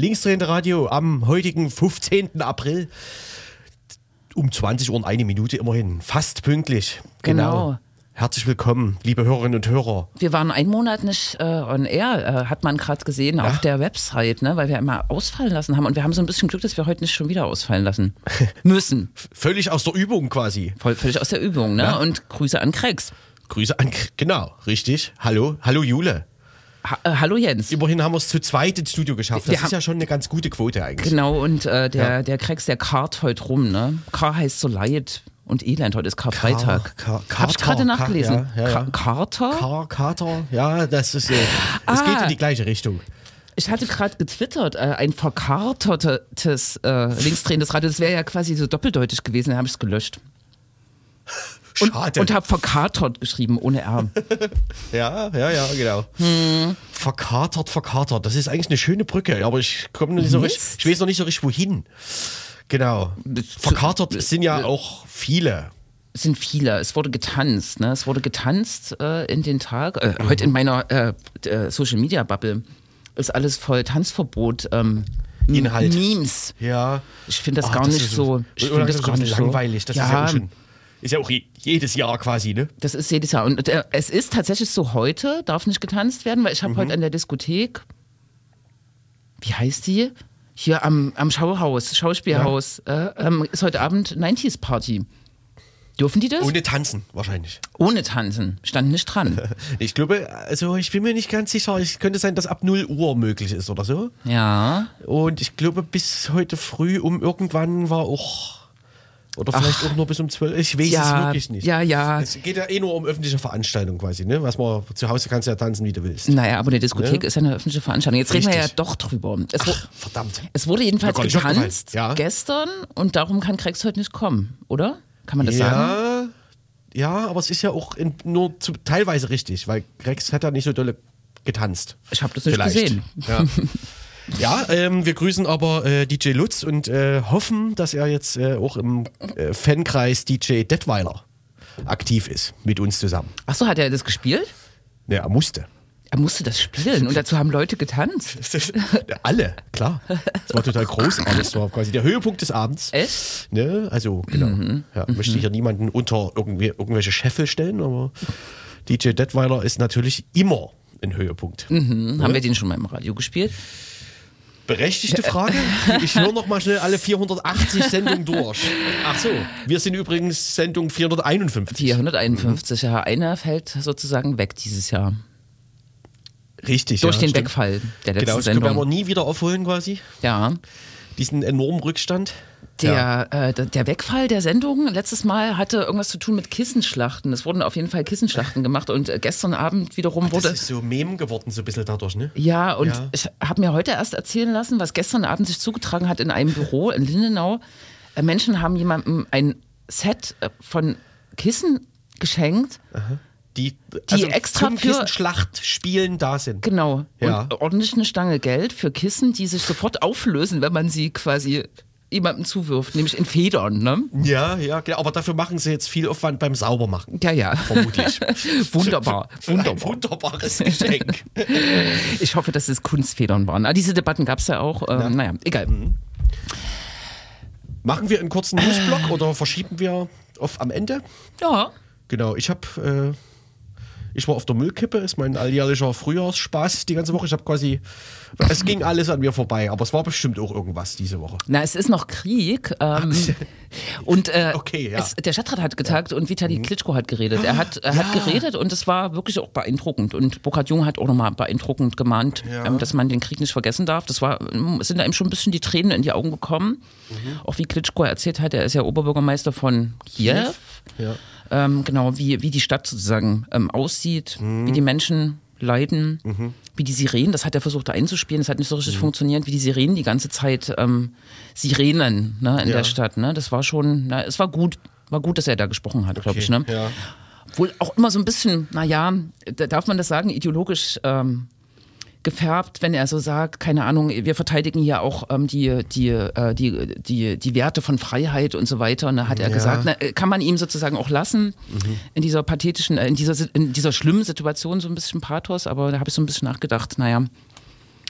linksdrehende Radio am heutigen 15. April um 20 Uhr und eine Minute immerhin. Fast pünktlich. Genau. Herzlich willkommen, liebe Hörerinnen und Hörer. Wir waren einen Monat nicht äh, on air, äh, hat man gerade gesehen auf der Website, ne, weil wir immer ausfallen lassen haben. Und wir haben so ein bisschen Glück, dass wir heute nicht schon wieder ausfallen lassen müssen. Völlig aus der Übung quasi. Voll, völlig aus der Übung. Ne? Ja. Und Grüße an Krex. Grüße an, genau, richtig. Hallo, hallo Jule. Ha äh, hallo Jens. Immerhin haben wir es zu zweit ins Studio geschafft. Wir Das ist haben- ja schon eine ganz gute Quote eigentlich. Genau, und äh, der, Ja. der Krex, der kart heute rum. Ne? Kar heißt so Leid und Elend. Heute ist Karfreitag. Kar- Kar- Hab ich gerade nachgelesen. ja, ja, ja. Carter? Kar Kater, ja, das ist, äh, es Ah. geht in die gleiche Richtung. Ich hatte gerade getwittert, äh, ein verkartertes äh, linksdrehendes Radio. Das wäre ja quasi so doppeldeutig gewesen. Dann habe ich es gelöscht. Und, Schade. und habe verkatert geschrieben, ohne R. Ja, ja, ja, genau. Hm. Verkatert, verkatert. Das ist eigentlich eine schöne Brücke, aber ich komme nicht so richtig, ich weiß noch nicht so richtig wohin. Genau. Verkatert sind ja auch viele. Es sind viele. Es wurde getanzt. Ne? Es wurde getanzt äh, in den Tag. Äh, Heute in meiner äh, äh, Social Media Bubble ist alles voll Tanzverbot. Ähm, Inhalt. Memes. Ja. Ich finde das Ah, gar nicht ist so. Ich finde das das ist gar so nicht so langweilig. Das ist ja auch schon. Ist ja auch je- jedes Jahr quasi, ne? Das ist jedes Jahr. Und äh, es ist tatsächlich so, heute darf nicht getanzt werden, weil ich habe heute an der Diskothek, wie heißt die? Hier am, am Schauhaus, Schauspielhaus, äh, ähm, ist heute Abend 90s Party. Dürfen die das? Ohne Tanzen wahrscheinlich. Ohne Tanzen. Stand nicht dran. Ich glaube, also ich bin mir nicht ganz sicher. Es könnte sein, dass ab 0 Uhr möglich ist oder so. ja. Und ich glaube, bis heute früh um irgendwann war auch. Oder vielleicht auch nur bis um 12. Ich weiß Ja, es wirklich nicht. ja, ja. Es geht ja eh nur um öffentliche Veranstaltungen quasi, ne? Was man zu Hause kannst du ja tanzen, wie du willst. Naja, aber eine Diskothek Ne? ist ja eine öffentliche Veranstaltung. Jetzt reden wir ja Richtig. doch drüber. Es, Ach, verdammt. es wurde jedenfalls aufgefallen. getanzt Ja. gestern und darum kann Krex heute nicht kommen, oder? Kann man das sagen? Ja, ja, aber es ist ja auch in, nur zu, teilweise richtig, weil Rex hat ja nicht so dolle getanzt. Ich habe das nicht Vielleicht. gesehen. Ja, ja ähm, wir grüßen aber äh, DJ Lutz und äh, hoffen, dass er jetzt äh, auch im äh, Fankreis DJ Detweiler aktiv ist, mit uns zusammen. Achso, hat er das gespielt? Ne, er musste. Er musste das spielen und dazu haben Leute getanzt. Alle, klar. Das war total großartig. Das war quasi der Höhepunkt des Abends. Echt? Ne? Also, genau. Ja, möchte hier niemanden unter irgendwie, irgendwelche Scheffel stellen, aber DJ Detweiler ist natürlich immer ein Höhepunkt. Hm, Haben wir den schon mal im Radio gespielt? Berechtigte Frage. Ich höre noch mal schnell alle 480 Sendungen durch. Ach so, wir sind übrigens Sendung 451. 451, ja. Einer fällt sozusagen weg dieses Jahr. Richtig, Durch ja, den stimmt. Wegfall der letzten Genau, das können wir aber Sendung. nie wieder aufholen quasi. Ja. Diesen enormen Rückstand. Der, äh, der- Wegfall der Sendung letztes Mal hatte irgendwas zu tun mit Kissenschlachten. Es wurden auf jeden Fall Kissenschlachten gemacht und äh, gestern Abend wiederum Das wurde. ist so Mem geworden, so ein bisschen dadurch, ne? Ja, und Ja. ich habe mir heute erst erzählen lassen, was gestern Abend sich zugetragen hat in einem Büro in Lindenau. Äh, Menschen haben jemandem ein Set äh, von Kissen geschenkt. Die, also extra zum für- Kissenschlachtspielen da sind. Genau. Ja. Und ordentlich eine Stange Geld für Kissen, die sich sofort auflösen, wenn man sie quasi jemandem zuwirft, nämlich in Federn. Ne? Ja, ja, genau. Aber dafür machen sie jetzt viel Aufwand beim Saubermachen. Ja, ja. Vermutlich. Wunderbar. Ein Wunderbar. wunderbares Geschenk. Ich hoffe, dass es Kunstfedern waren. Ah, diese Debatten gab es ja auch. Ähm, naja, egal. Mhm. Machen wir einen kurzen Newsblock oder verschieben wir auf am Ende? Ja. Genau, ich habe, äh, ich war auf der Müllkippe, ist mein alljährlicher Frühjahrsspaß die ganze Woche. Ich habe quasi, es ging alles an mir vorbei, aber es war bestimmt auch irgendwas diese Woche. Na, es ist noch Krieg. Ähm, und äh, Okay, ja. es, der Stadtrat hat getagt und Vitali Klitschko hat geredet. Er hat, er hat Ja. geredet und es war wirklich auch beeindruckend. Und Burkhard Jung hat auch nochmal beeindruckend gemahnt, Ja. ähm, dass man den Krieg nicht vergessen darf. Das war, es sind einem schon ein bisschen die Tränen in die Augen gekommen. Mhm. Auch wie Klitschko erzählt hat, er ist ja Oberbürgermeister von Kiew. Ja. Ähm, genau, wie, wie die Stadt sozusagen ähm, aussieht, Mhm. wie die Menschen leiden, wie die Sirenen, das hat er versucht einzuspielen, das hat nicht so Mhm. richtig funktioniert, wie die Sirenen die ganze Zeit ähm, Sirenen ne, in Ja. der Stadt. Ne? Das war schon, na, es war gut, war gut, dass er da gesprochen hat, glaube Okay, ich. Ne? ja. Wohl auch immer so ein bisschen, naja, da darf man das sagen, ideologisch ähm, gefärbt, wenn er so sagt, keine Ahnung, wir verteidigen hier auch ähm, die, die, äh, die, die, die Werte von Freiheit und so weiter. Und da hat er Ja. gesagt, na, äh, kann man ihm sozusagen auch lassen in dieser pathetischen, äh, in dieser, in dieser schlimmen Situation so ein bisschen Pathos, aber da habe ich so ein bisschen nachgedacht, naja,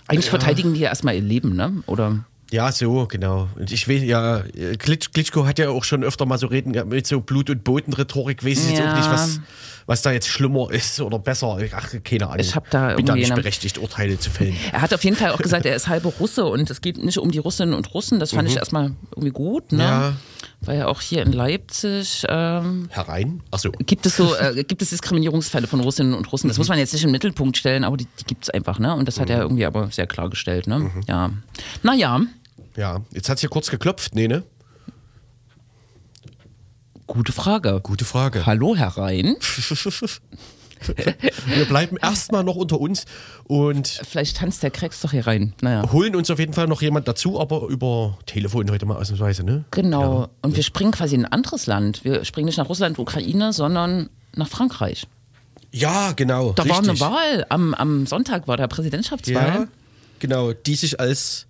eigentlich verteidigen die ja erstmal ihr Leben, ne? Oder Ja, so, genau. Und ich weiß, ja, Klitsch, Klitschko hat ja auch schon öfter mal so reden mit so Blut- und Bodenrhetorik. Weiß ich jetzt Ja. auch nicht, was, was da jetzt schlimmer ist oder besser. Ach, keine Ahnung. Ich hab da Bin da nicht berechtigt, Urteile zu fällen. Er hat auf jeden Fall auch gesagt, er ist halber Russe und es geht nicht um die Russinnen und Russen. Das fand ich erstmal irgendwie gut, ne? Mhm. Ja. Weil ja auch hier in Leipzig ähm, Herein? Ach so. gibt es so äh, gibt es Diskriminierungsfälle von Russinnen und Russen. Das muss man jetzt nicht in den Mittelpunkt stellen, aber die, die gibt es einfach, ne? Und das hat er irgendwie aber sehr klargestellt, ne? Ja. Naja, Ja, jetzt hat es hier kurz geklopft. Nee, ne? gute Frage. Gute Frage. Hallo, Herr Rhein. Wir bleiben erstmal noch unter uns und Vielleicht tanzt der Krex doch hier rein. Naja. holen uns auf jeden Fall noch jemand dazu, aber über Telefon heute mal ausnahmsweise, ne? Genau. Und wir springen quasi in ein anderes Land. Wir springen nicht nach Russland, Ukraine, sondern nach Frankreich. Ja, genau. Da war richtig. eine Wahl. Am, am Sonntag war da Präsidentschaftswahl. Ja, genau, die sich als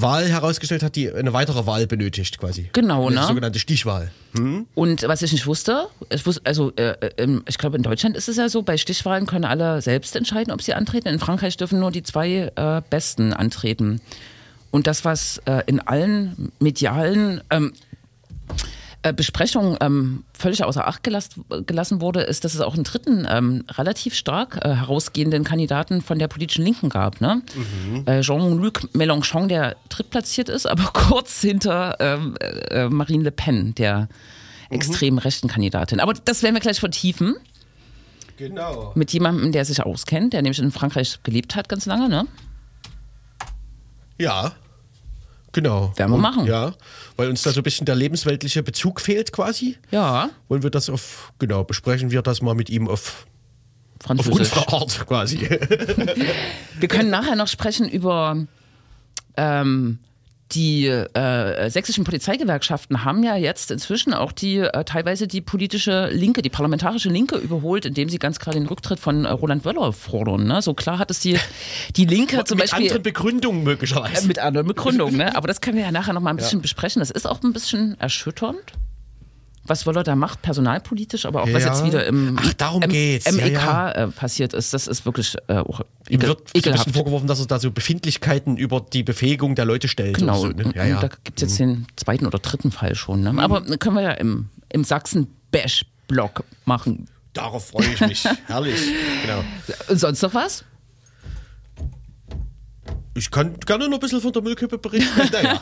Wahl herausgestellt hat, die eine weitere Wahl benötigt quasi. Genau, eine ne? sogenannte Stichwahl. Und was ich nicht wusste, ich wusste also äh, äh, ich glaube in Deutschland ist es ja so, bei Stichwahlen können alle selbst entscheiden, ob sie antreten. In Frankreich dürfen nur die zwei äh, Besten antreten. Und das, was äh, in allen medialen ähm, äh, Besprechungen ähm, völlig außer Acht gelas gelassen wurde, ist, dass es auch einen dritten ähm, relativ stark äh, herausgehenden Kandidaten von der politischen Linken gab. Ne? Äh, Jean-Luc Mélenchon, der drittplatziert ist, aber kurz hinter ähm, äh, Marine Le Pen, der extrem rechten Kandidatin. Aber das werden wir gleich vertiefen Genau. mit jemandem, der sich auskennt, der nämlich in Frankreich gelebt hat ganz lange. Ne? Ja. Genau. Werden wir Und- machen. Ja, weil uns da so ein bisschen der lebensweltliche Bezug fehlt quasi. Ja, Wollen wir das auf, genau, besprechen wir das mal mit ihm auf, auf Französisch. unsere Art quasi. Wir können nachher noch sprechen über ähm, die äh, sächsischen Polizeigewerkschaften haben ja jetzt inzwischen auch die äh, teilweise die politische Linke, die parlamentarische Linke überholt, indem sie ganz klar den Rücktritt von äh, Roland Wöller fordern. Ne? So klar hat es die, die Linke zum mit Beispiel anderen Begründungen möglicherweise. äh, mit anderen Begründungen. Ne? Aber das können wir ja nachher noch mal ein bisschen besprechen. Das ist auch ein bisschen erschütternd. Was Wöller da macht, personalpolitisch, aber auch was Ja. jetzt wieder im, Ach, darum im geht's. Ja, MEK ja. Äh, passiert ist, das ist wirklich äh, auch Ihm wird ekelhaft. bisschen vorgeworfen, dass er da so Befindlichkeiten über die Befähigung der Leute stellt. Genau, so, ne? ja, da gibt es jetzt den zweiten oder dritten Fall schon. Ne? Aber können wir ja im, im Sachsen-Bash-Blog machen. Darauf freue ich mich. Herrlich. Genau. Sonst noch was? Ich kann gerne noch ein bisschen von der Müllkippe berichten. Naja.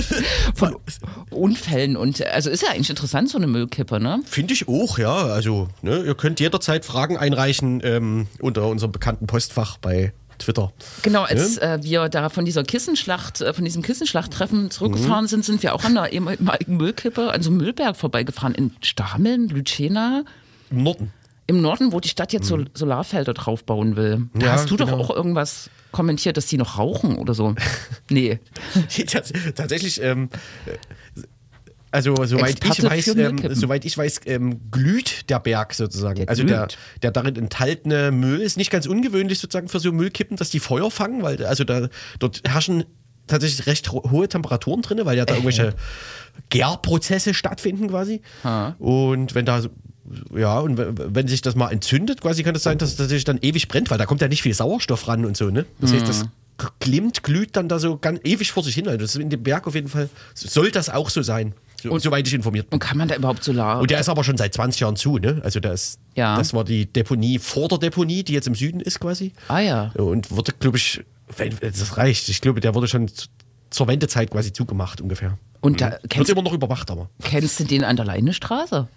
Von Unfällen und also ist ja eigentlich interessant, so eine Müllkippe, ne? Finde ich auch, ja. Also, ne, ihr könnt jederzeit Fragen einreichen ähm, unter unserem bekannten Postfach bei Twitter. Genau, als äh, wir da von dieser Kissenschlacht, äh, von diesem Kissenschlachttreffen zurückgefahren sind, sind wir auch an der ehemaligen Müllkippe, an so einem Müllberg vorbeigefahren in Stameln, Lütschena. Im Norden. Im Norden, wo die Stadt jetzt so Solarfelder draufbauen will. Da Ja, hast du doch genau. auch irgendwas kommentiert, dass die noch rauchen oder so. Nee. Tats- Tatsächlich, ähm, äh, also soweit ich weiß, ähm, soweit ich weiß, ähm, glüht der Berg sozusagen. Der also der, der darin enthaltene Müll ist nicht ganz ungewöhnlich sozusagen für so Müllkippen, dass die Feuer fangen, weil also da dort herrschen tatsächlich recht ho- hohe Temperaturen drin, weil ja da irgendwelche Gärprozesse stattfinden quasi. Und wenn da ja, und wenn sich das mal entzündet, quasi kann es sein, dass es tatsächlich dann ewig brennt, weil da kommt ja nicht viel Sauerstoff ran und so, ne? Das heißt, das glimmt, glüht dann da so ganz ewig vor sich hin. Also das ist in dem Berg auf jeden Fall, soll das auch so sein, so, soweit ich informiert bin. Und kann man da überhaupt Solar? Und der ist aber schon seit 20 Jahren zu, ne? Also der ist, Ja. das war die Deponie vor der Deponie, die jetzt im Süden ist quasi. ah ja. Und wurde, glaube ich, wenn das reicht, ich glaube, der wurde schon zur Wendezeit quasi zugemacht ungefähr. Und da Wird kennst, immer noch überwacht, aber. kennst du den an der Leinestraße?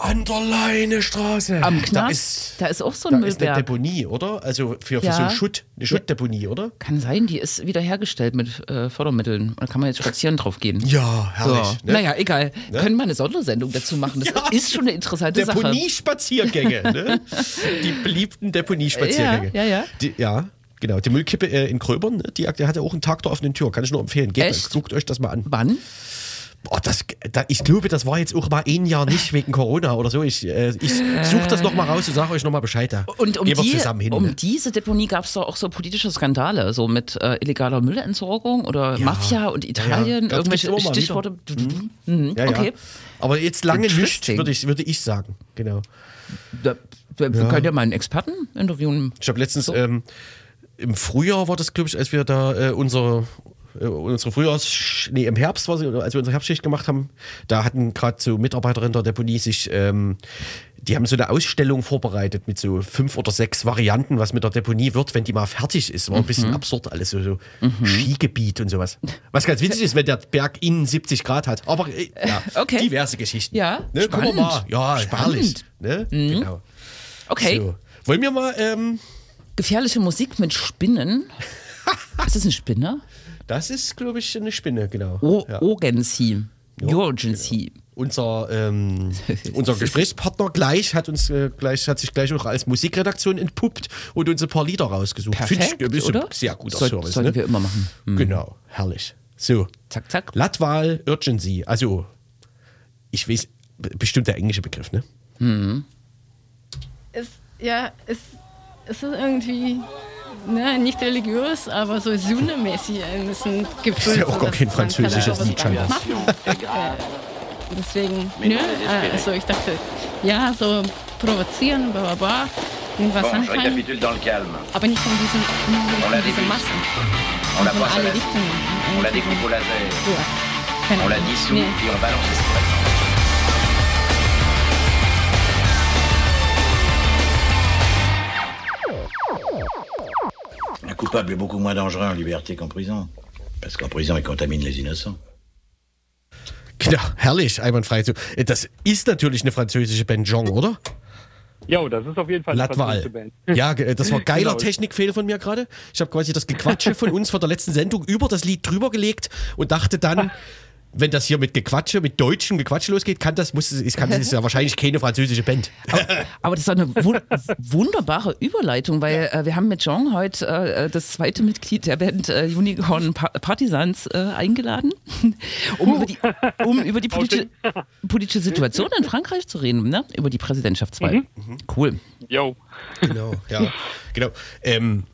An der Leinestraße. Am Da Knast? ist, Da ist auch so da ein ist eine Müllberg. Deponie, oder? Also für, für Ja. so Schutt, eine Schuttdeponie, oder? Kann sein, die ist wiederhergestellt mit äh, Fördermitteln. Da kann man jetzt spazieren drauf gehen. Ja, herrlich. So. Ne? Naja, egal. Können wir eine Sondersendung dazu machen? Das Ja. ist schon eine interessante Sache. Deponie-Spaziergänge, ne? Die beliebten Deponie-Spaziergänge. Ja, ja, ja. Die, ja, genau. Die Müllkippe äh, in Gröbern, ne? die, die hat ja auch einen Tag der offenen Tür. Kann ich nur empfehlen. Geht, Echt? guckt euch das mal an. Wann? Oh, das, da, ich glaube, das war jetzt auch mal ein Jahr nicht wegen Corona oder so. Ich, äh, ich suche das nochmal raus und sage euch nochmal Bescheid. Da. Und um, Gehen wir die, zusammen hin. um ne? diese Deponie gab es doch auch so politische Skandale, so mit äh, illegaler Müllentsorgung oder Ja. Mafia und Italien, ja. Irgendwelche Stichworte. Mhm. ja. Okay. Aber jetzt lange nicht, würde ich, würde ich sagen. Genau. Da, da, Wir können ja mal einen Experten interviewen. Ich habe letztens ähm, im Frühjahr war das, glaube ich, als wir da äh, unser unsere Frühjahrs, nee, im Herbst war sie, als wir unsere Herbstschicht gemacht haben, da hatten gerade so Mitarbeiterinnen der Deponie sich, ähm, die haben so eine Ausstellung vorbereitet mit so fünf oder sechs Varianten, was mit der Deponie wird, wenn die mal fertig ist. War ein bisschen absurd alles, so, so Skigebiet und sowas. Was ganz witzig ist, wenn der Berg innen 70 Grad hat. Aber äh, ja, Okay. diverse Geschichten. Ja, ne, spannend. mal. Ja, Spannend. herrlich. Ne? Genau. Okay. So. Wollen wir mal, ähm, Gefährliche Musik mit Spinnen. ist das ein Spinner? Das ist, glaube ich, eine Spinne, genau. O Ja. Urgency. Urgency. unser, ähm, unser Gesprächspartner gleich hat uns äh, gleich hat sich gleich auch als Musikredaktion entpuppt und uns ein paar Lieder rausgesucht. Finde Perfekt, ich, ist ein oder? sehr guter Soll- Service. Sollten Ne? wir immer machen. Hm. Genau, herrlich. So, Zack, zack. Latval Urgency, also ich weiß, bestimmt der englische Begriff, ne? es, ja, es, es ist irgendwie ne, nicht religiös, aber so sühnemäßig ein bisschen gefüllt. ja auch gar kein man französisches Lied. Äh, deswegen, nö, äh, also ich dachte, ja, so provozieren, bla bla bla, irgendwas Bon, anfangen, aber nicht von diesen, von diesen. Massen, On la passe alle Richtungen. on la découpe au laser. On la dissout Nee. et on balance coupable est beaucoup moins dangereux en liberté qu'en prison. Parce qu'en prison, il contamine les innocents. Genau, herrlich, einwandfrei. So, äh, Das ist natürlich eine französische Band Jong, oder? Jo, das ist auf jeden Fall eine Latval. französische Band. Ja, ge- das war geiler Genau. Technikfehler von mir gerade. Ich habe quasi das Gequatsche von uns von der letzten Sendung über das Lied drüber gelegt und dachte dann, wenn das hier mit Gequatsche, mit deutschem Gequatsche losgeht, kann das, muss, es, kann, das ist ja wahrscheinlich keine französische Band. Aber das ist eine wun wunderbare Überleitung, weil äh, wir haben mit Jean heute äh, das zweite Mitglied der Band äh, Unicorn pa Partisans äh, eingeladen, um, über die, um über die politische, politische Situation in Frankreich zu reden, ne? über die Präsidentschaftswahl. Cool. Jo. Genau, ja. Genau. Ähm,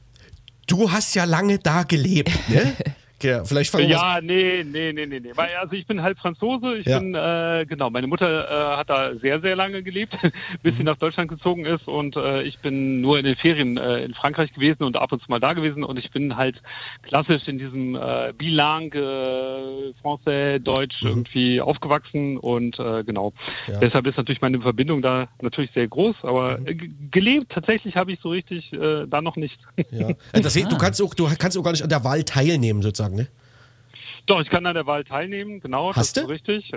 du hast ja lange da gelebt, ne? Ja, vielleicht fangen Ja, nee, nee, nee, nee, nee. Weil, also ich bin halb Franzose. Ich Ja. bin, äh, genau, meine Mutter äh, hat da sehr, sehr lange gelebt, bis sie nach Deutschland gezogen ist. Und äh, ich bin nur in den Ferien äh, in Frankreich gewesen und ab und zu mal da gewesen. Und ich bin halt klassisch in diesem äh, Bilingue, äh, Français, Deutsch irgendwie aufgewachsen. Und äh, genau, Ja. deshalb ist natürlich meine Verbindung da natürlich sehr groß. Aber äh, ge- gelebt tatsächlich habe ich so richtig äh, da noch nicht. Ja. Also Das, du, kannst auch, du kannst auch gar nicht an der Wahl teilnehmen, sozusagen, ne? Doch, ich kann an der Wahl teilnehmen, genau, Hast das du? ist richtig.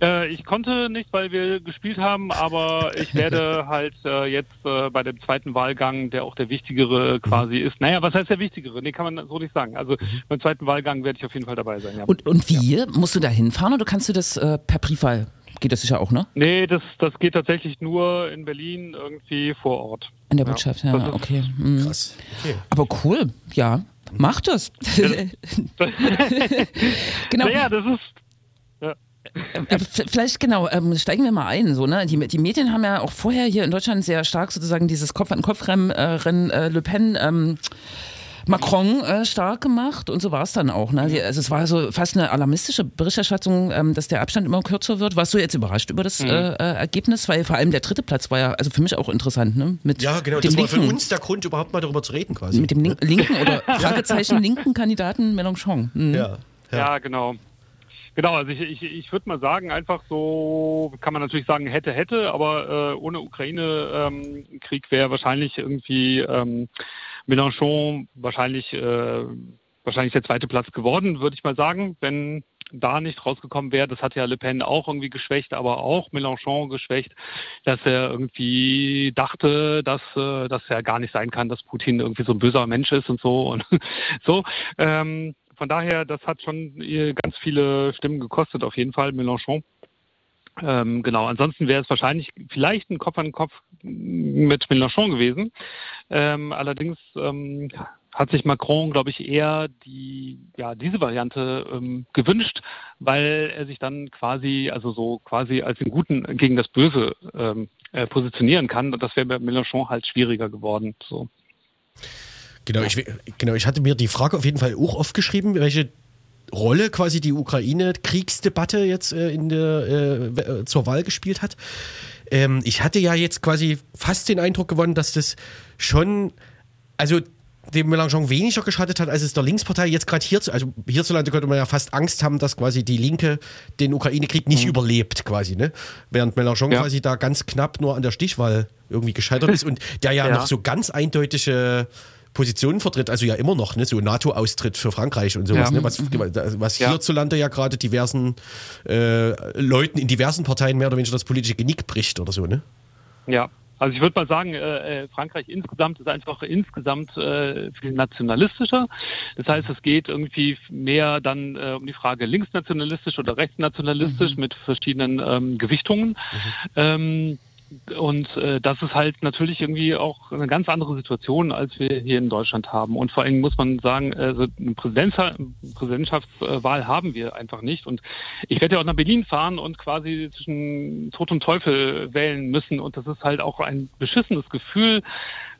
Äh, ich konnte nicht, weil wir gespielt haben, aber ich werde halt äh, jetzt äh, bei dem zweiten Wahlgang, der auch der wichtigere quasi ist. Naja, was heißt der wichtigere? Nee, kann man so nicht sagen. Also beim zweiten Wahlgang werde ich auf jeden Fall dabei sein. Ja. Und, und wie? Musst du da hinfahren oder kannst du das äh, per Briefwahl? Geht das sicher auch, ne? Nee, das, das geht tatsächlich nur in Berlin irgendwie vor Ort. In der Botschaft, ja, ist- okay. Mhm. Krass. Okay. Aber cool, ja. Mach das. genau. Naja, das ist Äh, v- Vielleicht genau, ähm, steigen wir mal ein. So, ne? die, die Medien haben ja auch vorher hier in Deutschland sehr stark sozusagen dieses Kopf-an-Kopf-Rennen äh, Rennen, äh, Le Pen. Ähm, Macron äh, stark gemacht und so war es dann auch. Ne? Die- Also es war so fast eine alarmistische Berichterstattung, ähm, dass der Abstand immer kürzer wird. Warst du jetzt überrascht über das äh, äh, Ergebnis? Weil vor allem der dritte Platz war ja also für mich auch interessant. Ne? Mit Ja, genau. dem Das war für uns der Grund, überhaupt mal darüber zu reden, quasi. mit dem lin linken oder Fragezeichen linken Kandidaten Mélenchon. Mhm. ja. Ja, genau. Genau, also ich, ich, ich würde mal sagen, einfach so, kann man natürlich sagen, hätte, hätte, aber äh, ohne Ukraine-Krieg wäre wahrscheinlich irgendwie ähm, Mélenchon wahrscheinlich, äh, wahrscheinlich der zweite Platz geworden, würde ich mal sagen, wenn da nicht rausgekommen wäre. Das hat ja Le Pen auch irgendwie geschwächt, aber auch Mélenchon geschwächt, dass er irgendwie dachte, dass äh, das ja gar nicht sein kann, dass Putin irgendwie so ein böser Mensch ist und so und so. Ähm, von daher, das hat schon ihr ganz viele Stimmen gekostet, auf jeden Fall, Mélenchon. Ähm, genau, ansonsten wäre es wahrscheinlich vielleicht ein Kopf an Kopf mit Mélenchon gewesen. Ähm, allerdings ähm, hat sich Macron, glaube ich, eher die, ja, diese Variante ähm, gewünscht, weil er sich dann quasi, also so quasi als den Guten gegen das Böse ähm, äh, positionieren kann. Und das wäre bei Mélenchon halt schwieriger geworden. So. Genau, ich, genau, ich hatte mir die Frage auf jeden Fall auch aufgeschrieben, welche Rolle quasi die Ukraine-Kriegsdebatte jetzt äh, in der, äh, äh, zur Wahl gespielt hat. Ähm, ich hatte ja jetzt quasi fast den Eindruck gewonnen, dass das schon, also dem Mélenchon weniger geschadet hat, als es der Linkspartei jetzt gerade hier, also hierzulande könnte man ja fast Angst haben, dass quasi die Linke den Ukraine-Krieg nicht mhm. überlebt, quasi, ne? Während Mélenchon ja. quasi da ganz knapp nur an der Stichwahl irgendwie gescheitert ist und der ja, ja. noch so ganz eindeutige Positionen vertritt, also ja immer noch, ne, so NATO-Austritt für Frankreich und sowas, ja. ne, was, was ja. hierzulande ja gerade diversen äh, Leuten in diversen Parteien mehr oder weniger das politische Genick bricht oder so, ne? Ja, also ich würde mal sagen, äh, äh, Frankreich insgesamt ist einfach insgesamt äh, viel nationalistischer. Das heißt, es geht irgendwie mehr dann äh, um die Frage linksnationalistisch oder rechtsnationalistisch mhm. mit verschiedenen ähm, Gewichtungen. Mhm. Ähm, und äh, das ist halt natürlich irgendwie auch eine ganz andere Situation, als wir hier in Deutschland haben. Und vor allem muss man sagen, also eine Präsidentschaftswahl haben wir einfach nicht. Und ich werde ja auch nach Berlin fahren und quasi zwischen Tod und Teufel wählen müssen. Und das ist halt auch ein beschissenes Gefühl,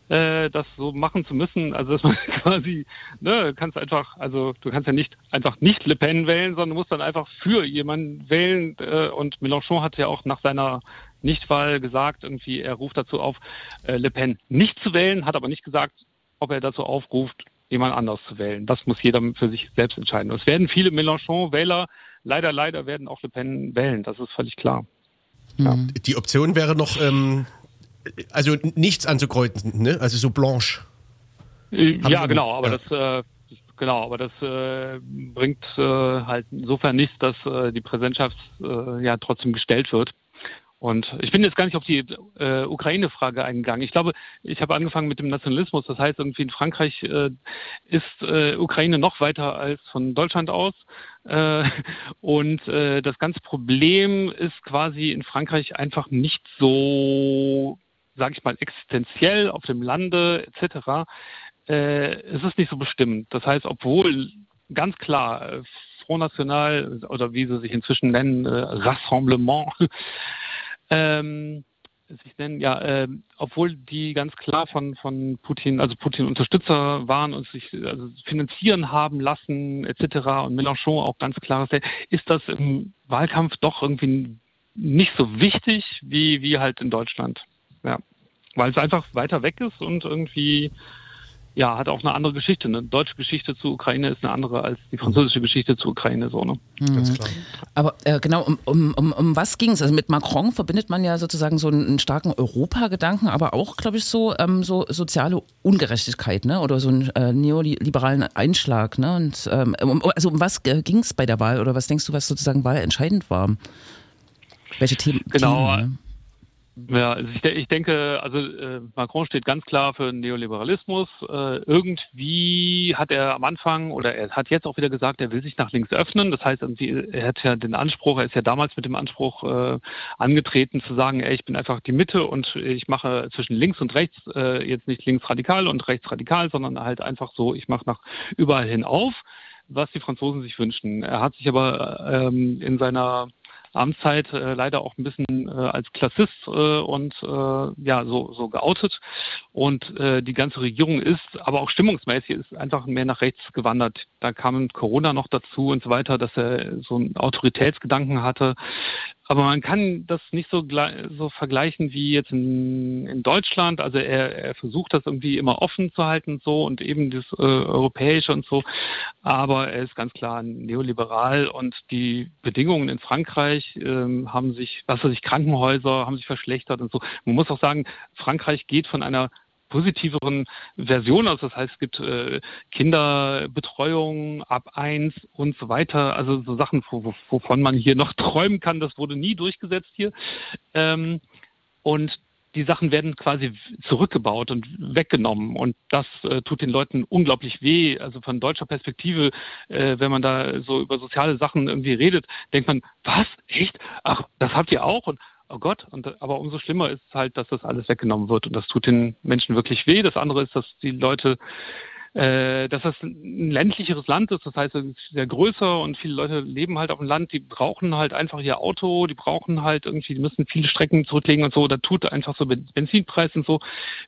äh, das so machen zu müssen. Also dass man quasi, ne, kannst einfach, also du kannst ja nicht einfach nicht Le Pen wählen, sondern musst dann einfach für jemanden wählen. Äh, und Mélenchon hat ja auch nach seiner Nichtwahl gesagt, irgendwie, er ruft dazu auf, äh, Le Pen nicht zu wählen, hat aber nicht gesagt, ob er dazu aufruft, jemand anders zu wählen. Das muss jeder für sich selbst entscheiden. Es werden viele Mélenchon-Wähler, leider, leider werden auch Le Pen wählen. Das ist völlig klar. Ja. Die Option wäre noch, ähm, also nichts anzukreuzen, ne? also so blanche. Äh, ja, genau, aber ja. das. Äh, Genau, aber das äh, bringt äh, halt insofern nichts, dass äh, die Präsidentschaft äh, ja trotzdem gestellt wird. Und ich bin jetzt gar nicht auf die äh, Ukraine-Frage eingegangen. Ich glaube, ich habe angefangen mit dem Nationalismus. Das heißt, irgendwie in Frankreich äh, ist äh, Ukraine noch weiter als von Deutschland aus. Äh, und äh, das ganze Problem ist quasi in Frankreich einfach nicht so, sage ich mal, existenziell auf dem Lande etc. Äh, es ist nicht so bestimmt. Das heißt, obwohl ganz klar Front National oder wie sie sich inzwischen nennen, Rassemblement, ähm, sich nennen, ja, äh, obwohl die ganz klar von, von Putin, also Putin Unterstützer waren und sich also finanzieren haben lassen, etc. und Mélenchon auch ganz klar ist das im Wahlkampf doch irgendwie nicht so wichtig wie, wie halt in Deutschland. Ja. Weil es einfach weiter weg ist und irgendwie ja, hat auch eine andere Geschichte. Eine deutsche Geschichte zur Ukraine ist eine andere als die französische Geschichte zur Ukraine. So, ne? Mhm. Ganz klar. Aber äh, genau, um, um, um, um was ging es? Also mit Macron verbindet man ja sozusagen so einen starken Europagedanken, aber auch, glaube ich, so, ähm, so soziale Ungerechtigkeit ne? oder so einen äh, neoliberalen Einschlag. Ne? Und, ähm, also um was äh, ging es bei der Wahl oder was denkst du, was sozusagen wahlentscheidend war? Welche Themen? Genau. Themen, ne? Ja, also ich, ich, denke, also äh, Macron steht ganz klar für Neoliberalismus. Äh, irgendwie hat er am Anfang oder er hat jetzt auch wieder gesagt, er will sich nach links öffnen. Das heißt, er hat ja den Anspruch, er ist ja damals mit dem Anspruch äh, angetreten zu sagen, ey, ich bin einfach die Mitte und ich mache zwischen links und rechts äh, jetzt nicht linksradikal und rechtsradikal, sondern halt einfach so, ich mache nach überall hin auf was die Franzosen sich wünschen. Er hat sich aber ähm, in seiner Amtszeit äh, leider auch ein bisschen äh, als Klassist äh, und äh, ja so, so geoutet. Und äh, die ganze Regierung ist, aber auch stimmungsmäßig, ist einfach mehr nach rechts gewandert. Da kam Corona noch dazu und so weiter, dass er so einen Autoritätsgedanken hatte. Aber man kann das nicht so, so vergleichen wie jetzt in, in Deutschland. Also er, er, versucht das irgendwie immer offen zu halten so und eben das äh, Europäische und so. Aber er ist ganz klar neoliberal und die Bedingungen in Frankreich ähm, haben sich, was weiß ich, Krankenhäuser haben sich verschlechtert und so. Man muss auch sagen, Frankreich geht von einer positiveren Version aus. Das heißt, es gibt äh, Kinderbetreuung ab eins und so weiter. Also so Sachen, wovon man hier noch träumen kann, das wurde nie durchgesetzt hier. Ähm, und die Sachen werden quasi zurückgebaut und weggenommen. Und das äh, tut den Leuten unglaublich weh. Also von deutscher Perspektive, äh, wenn man da so über soziale Sachen irgendwie redet, denkt man, was? Echt? Ach, das habt ihr auch? Und oh Gott, und, aber umso schlimmer ist halt, dass das alles weggenommen wird. Und das tut den Menschen wirklich weh. Das andere ist, dass die Leute äh, dass das ein ländlicheres Land ist, das heißt, es ist sehr größer und viele Leute leben halt auf dem Land, die brauchen halt einfach ihr Auto, die brauchen halt irgendwie, die müssen viele Strecken zurücklegen und so, da tut einfach so Benzinpreis und so,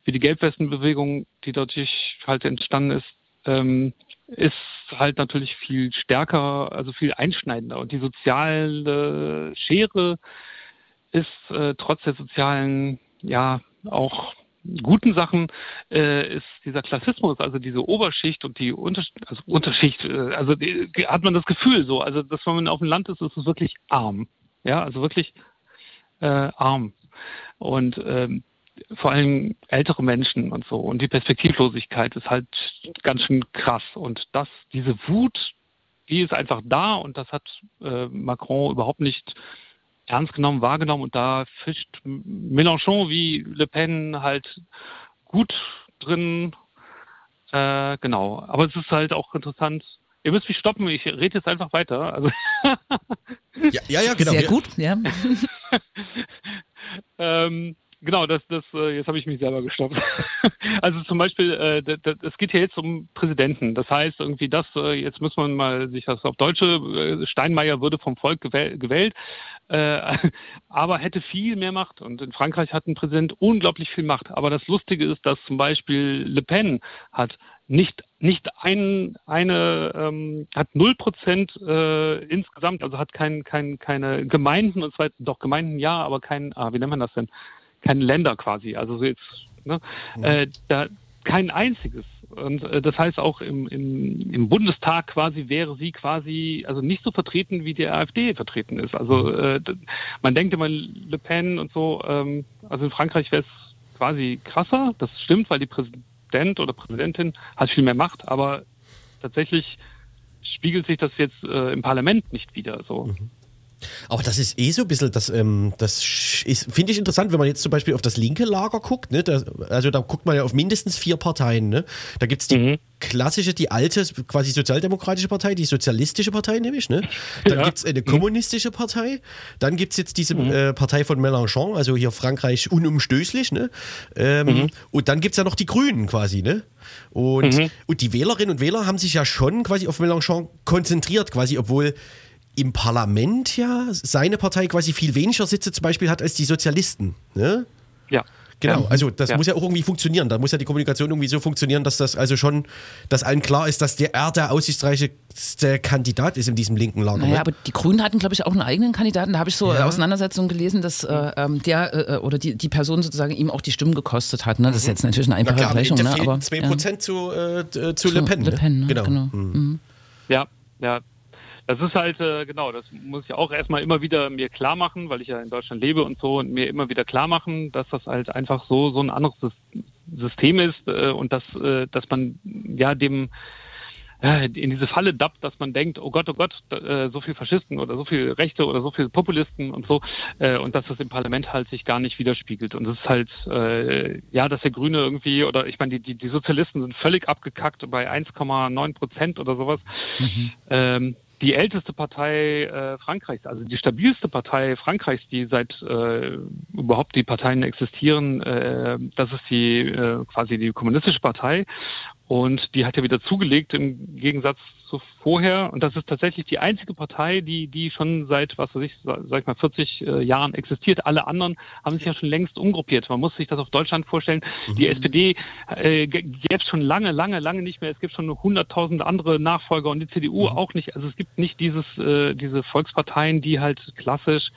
wie die Gelbwestenbewegung, die dadurch halt entstanden ist, ähm, ist halt natürlich viel stärker, also viel einschneidender. Und die soziale Schere ist äh, trotz der sozialen, ja, auch guten Sachen äh, ist dieser Klassismus, also diese Oberschicht und die Unter also Unterschicht, äh, also die, hat man das Gefühl so, also dass wenn man auf dem Land ist, ist es wirklich arm, ja, also wirklich äh, arm. Und ähm, vor allem ältere Menschen und so. Und die Perspektivlosigkeit ist halt ganz schön krass. Und das, diese Wut, die ist einfach da. Und das hat äh, Macron überhaupt nicht ernst genommen, wahrgenommen und da fischt Mélenchon wie Le Pen halt gut drin. Äh, genau, aber es ist halt auch interessant. Ihr müsst mich stoppen, ich rede jetzt einfach weiter. Also ja, ja, ja, genau. Sehr gut, ja. ähm, Genau, das, das, äh, jetzt habe ich mich selber gestoppt. also zum Beispiel, äh, es geht hier jetzt um Präsidenten. Das heißt irgendwie, das, äh, jetzt muss man mal sich das auf Deutsche, Steinmeier würde vom Volk gewählt, äh, aber hätte viel mehr Macht. Und in Frankreich hat ein Präsident unglaublich viel Macht. Aber das Lustige ist, dass zum Beispiel Le Pen hat nicht nicht ein, eine ähm, hat null Prozent äh, insgesamt, also hat kein, kein, keine Gemeinden und zwar doch Gemeinden ja, aber kein, ah, wie nennt man das denn? Keine Länder quasi. Also so jetzt, ne? Mhm. Äh, da kein einziges. Und äh, das heißt auch im, im, im Bundestag quasi wäre sie quasi also nicht so vertreten, wie die AfD vertreten ist. Also mhm. äh, man denkt immer Le Pen und so, ähm, also in Frankreich wäre es quasi krasser, das stimmt, weil die Präsident oder Präsidentin hat viel mehr Macht, aber tatsächlich spiegelt sich das jetzt äh, im Parlament nicht wieder so. Mhm. Aber das ist eh so ein bisschen, das, ähm, das finde ich interessant, wenn man jetzt zum Beispiel auf das linke Lager guckt. Ne? Da, also da guckt man ja auf mindestens vier Parteien. Ne? Da gibt es die mhm. klassische, die alte, quasi sozialdemokratische Partei, die sozialistische Partei nämlich. Ne? Dann ja. gibt es eine kommunistische Partei. Dann gibt es jetzt diese mhm. äh, Partei von Mélenchon, also hier Frankreich unumstößlich. Ne? Ähm, mhm. Und dann gibt es ja noch die Grünen quasi. Ne? Und, mhm. und die Wählerinnen und Wähler haben sich ja schon quasi auf Mélenchon konzentriert, quasi, obwohl im Parlament ja seine Partei quasi viel weniger Sitze zum Beispiel hat als die Sozialisten. Ne? Ja. Genau, also das ja. muss ja auch irgendwie funktionieren. Da muss ja die Kommunikation irgendwie so funktionieren, dass das also schon, dass allen klar ist, dass der er der aussichtsreichste Kandidat ist in diesem linken Lager. Naja, ne? aber die Grünen hatten, glaube ich, auch einen eigenen Kandidaten. Da habe ich so ja. Auseinandersetzungen gelesen, dass äh, ähm, der äh, oder die, die Person sozusagen ihm auch die Stimmen gekostet hat. Ne? Das ist mhm. jetzt natürlich eine einfache Gleichung. Ne? Aber 2% ja. zu, äh, zu, zu Le Pen. Le Pen, ne? genau. genau. Mhm. Mhm. Ja, ja, das ist halt, äh, genau, das muss ich auch erstmal immer wieder mir klar machen, weil ich ja in Deutschland lebe und so und mir immer wieder klar machen, dass das halt einfach so, so ein anderes System ist äh, und dass, äh, dass man ja dem äh, in diese Falle dappt, dass man denkt, oh Gott, oh Gott, äh, so viel Faschisten oder so viel Rechte oder so viel Populisten und so, äh, und dass das im Parlament halt sich gar nicht widerspiegelt. Und es ist halt, ja, dass der Grüne irgendwie, oder ich meine, die, die, die Sozialisten sind völlig abgekackt bei 1,9 Prozent oder sowas. Mhm. Ähm, die älteste Partei äh, Frankreichs, also die stabilste Partei Frankreichs, die seit äh, überhaupt die Parteien existieren, äh, das ist die äh, quasi die kommunistische Partei und die hat ja wieder zugelegt im Gegensatz zu vorher. Und das ist tatsächlich die einzige Partei, die, die schon seit, was weiß ich, sag ich mal, 40 äh, Jahren existiert. Alle anderen haben sich ja schon längst umgruppiert. Man muss sich das auf Deutschland vorstellen. Mhm. Die SPD äh, gäbe es schon lange, lange, lange nicht mehr. Es gibt schon hunderttausend andere Nachfolger und die CDU mhm. auch nicht. Also es gibt nicht dieses, äh, diese Volksparteien, die halt klassisch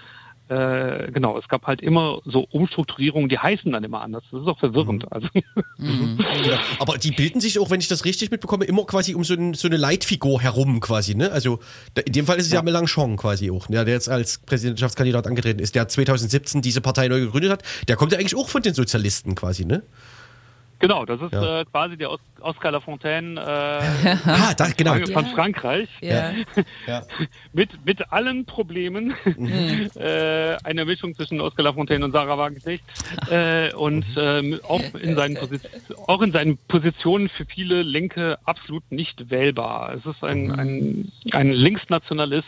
äh, genau, es gab halt immer so Umstrukturierungen, die heißen dann immer anders. Das ist auch verwirrend. Mhm. Also. Mhm. Ja, aber die bilden sich auch, wenn ich das richtig mitbekomme, immer quasi um so, ein, so eine Leitfigur herum quasi. Ne? Also in dem Fall ist es ja, ja Mélenchon quasi auch, ne? der jetzt als Präsidentschaftskandidat angetreten ist, der 2017 diese Partei neu gegründet hat. Der kommt ja eigentlich auch von den Sozialisten quasi, ne? Genau, das ist Ja. äh, quasi der Os Oscar Lafontaine äh, Ah, da, genau. von Frankreich. Ja. Ja. mit, mit allen Problemen. Mhm. äh, eine Mischung zwischen Oskar Lafontaine und Sarah Wagenknecht. Äh, und Mhm. ähm, auch, in seinen auch in seinen Positionen für viele Linke absolut nicht wählbar. Es ist ein, Mhm. ein, ein Linksnationalist,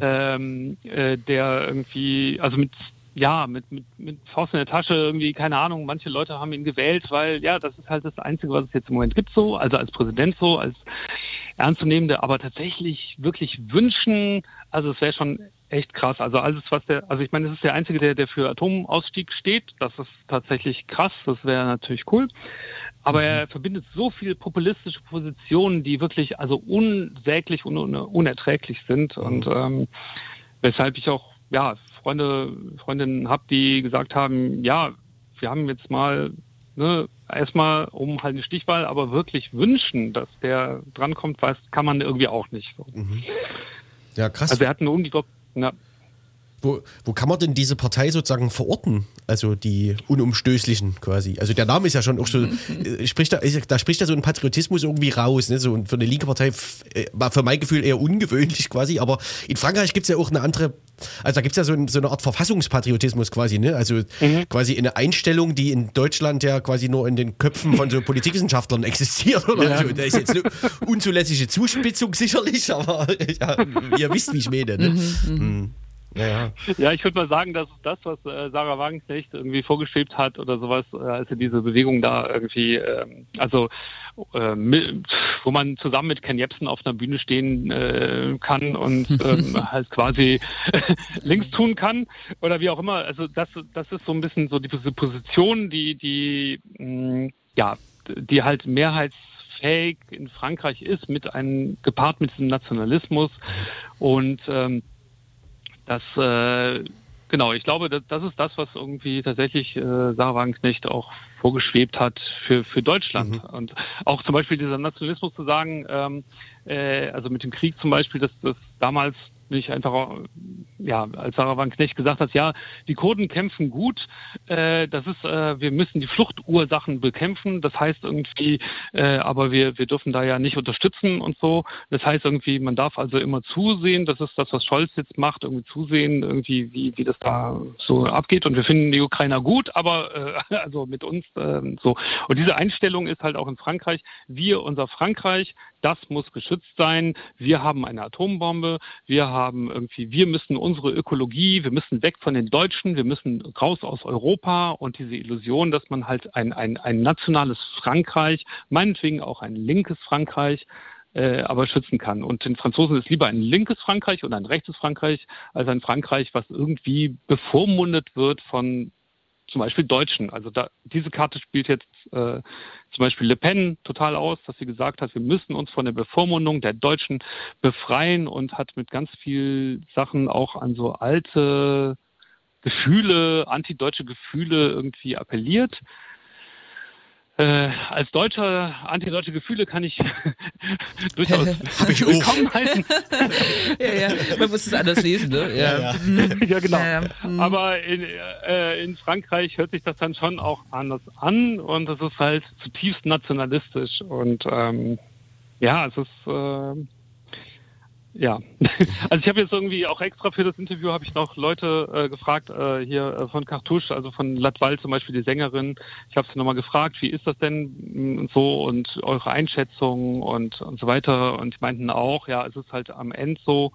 ähm, äh, der irgendwie, also mit ja, mit, mit, mit Faust in der Tasche irgendwie, keine Ahnung, manche Leute haben ihn gewählt, weil ja, das ist halt das Einzige, was es jetzt im Moment gibt so, also als Präsident so, als ernstzunehmende, aber tatsächlich wirklich wünschen, also es wäre schon echt krass. Also alles, was der, also ich meine, es ist der Einzige, der, der für Atomausstieg steht. Das ist tatsächlich krass, das wäre natürlich cool. Aber er verbindet so viele populistische Positionen, die wirklich also unsäglich und un unerträglich sind. Und ähm, weshalb ich auch ja Freunde, Freundinnen habe, die gesagt haben, ja, wir haben jetzt mal ne, erstmal um halt eine Stichwahl, aber wirklich wünschen, dass der drankommt, weiß, kann man irgendwie auch nicht. So. Ja, krass. Also er hat einen unglaublich, na, Wo, wo kann man denn diese Partei sozusagen verorten? Also die Unumstößlichen quasi. Also der Name ist ja schon auch so, äh, spricht da, ist- da spricht ja so ein Patriotismus irgendwie raus. Ne? So, und für eine linke Partei f- äh, war für mein Gefühl eher ungewöhnlich quasi. Aber in Frankreich gibt es ja auch eine andere, also da gibt es ja so, ein, so eine Art Verfassungspatriotismus quasi. Ne? Also quasi eine Einstellung, die in Deutschland ja quasi nur in den Köpfen von so Politikwissenschaftlern existiert. Oder so. Da ist jetzt eine unzulässige Zuspitzung sicherlich, aber ja, ihr wisst, wie ich meine. Ne? Mhm. Ja, ja. Ja, ich würde mal sagen, das ist das, was äh, Sarah Wagenknecht irgendwie vorgeschrieben hat oder sowas, äh, als sie diese Bewegung da irgendwie, ähm, also äh, mi- wo man zusammen mit Ken Jebsen auf einer Bühne stehen äh, kann und ähm, halt quasi links tun kann oder wie auch immer. Also das, das ist so ein bisschen so diese Position, die, die, mh, ja, die halt mehrheitsfähig in Frankreich ist, mit einem gepaart mit diesem Nationalismus und ähm, das, äh, genau, ich glaube, das, das ist das, was irgendwie tatsächlich äh, Sarah Wagenknecht auch vorgeschwebt hat für, für Deutschland. Und auch zum Beispiel dieser Nationalismus zu sagen, ähm, äh, also mit dem Krieg zum Beispiel, dass das damals nicht einfach, ja, als Sarah Wagenknecht gesagt hat, ja, die Kurden kämpfen gut, äh, das ist, äh, wir müssen die Fluchtursachen bekämpfen, das heißt irgendwie, äh, aber wir, wir dürfen da ja nicht unterstützen und so. Das heißt irgendwie, man darf also immer zusehen, das ist das, was Scholz jetzt macht, irgendwie zusehen, irgendwie, wie, wie das da so abgeht. Und wir finden die Ukrainer gut, aber äh, also mit uns ähm, so. Und diese Einstellung ist halt auch in Frankreich, wir, unser Frankreich, das muss geschützt sein. Wir haben eine Atombombe. Wir haben irgendwie, wir müssen unsere Ökologie, wir müssen weg von den Deutschen, wir müssen raus aus Europa und diese Illusion, dass man halt ein, ein, ein nationales Frankreich, meinetwegen auch ein linkes Frankreich, äh, aber schützen kann. Und den Franzosen ist lieber ein linkes Frankreich und ein rechtes Frankreich als ein Frankreich, was irgendwie bevormundet wird von zum Beispiel Deutschen. Also da, diese Karte spielt jetzt äh, zum Beispiel Le Pen total aus, dass sie gesagt hat, wir müssen uns von der Bevormundung der Deutschen befreien und hat mit ganz viel Sachen auch an so alte Gefühle, antideutsche Gefühle irgendwie appelliert. Äh, als Deutscher antideutsche Gefühle kann ich durchaus ich willkommen heißen. ja, ja. Man muss es anders lesen, ne? Ja. ja, genau. Ja, ja. Mhm. Aber in, äh, in Frankreich hört sich das dann schon auch anders an und es ist halt zutiefst nationalistisch und ähm, ja, es ist äh, ja, also ich habe jetzt irgendwie auch extra für das Interview habe ich noch Leute äh, gefragt äh, hier äh, von Cartouche, also von Latval zum Beispiel die Sängerin. Ich habe sie nochmal gefragt, wie ist das denn und so und eure Einschätzung und und so weiter und die meinten auch, ja, es ist halt am Ende so,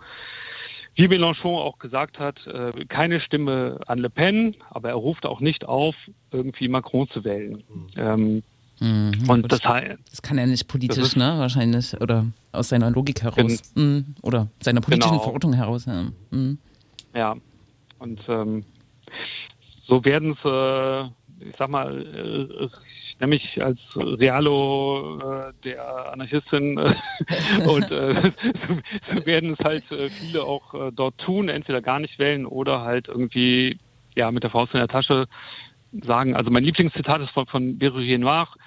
wie Mélenchon auch gesagt hat, äh, keine Stimme an Le Pen, aber er ruft auch nicht auf, irgendwie Macron zu wählen. Ähm, Mhm. und das heißt, Das kann er nicht politisch, ist- ne? Wahrscheinlich. Oder aus seiner Logik heraus. Mhm. Oder seiner politischen Genau. Verortung heraus. Ja. Mhm. Ja, und ähm, so werden es, äh, ich sag mal, äh, ich nenne mich als Realo äh, der Anarchistin äh, und äh, so, werden es halt äh, viele auch äh, dort tun, entweder gar nicht wählen oder halt irgendwie ja mit der Faust in der Tasche sagen. Also mein Lieblingszitat ist von, von Berrugier Noir, äh,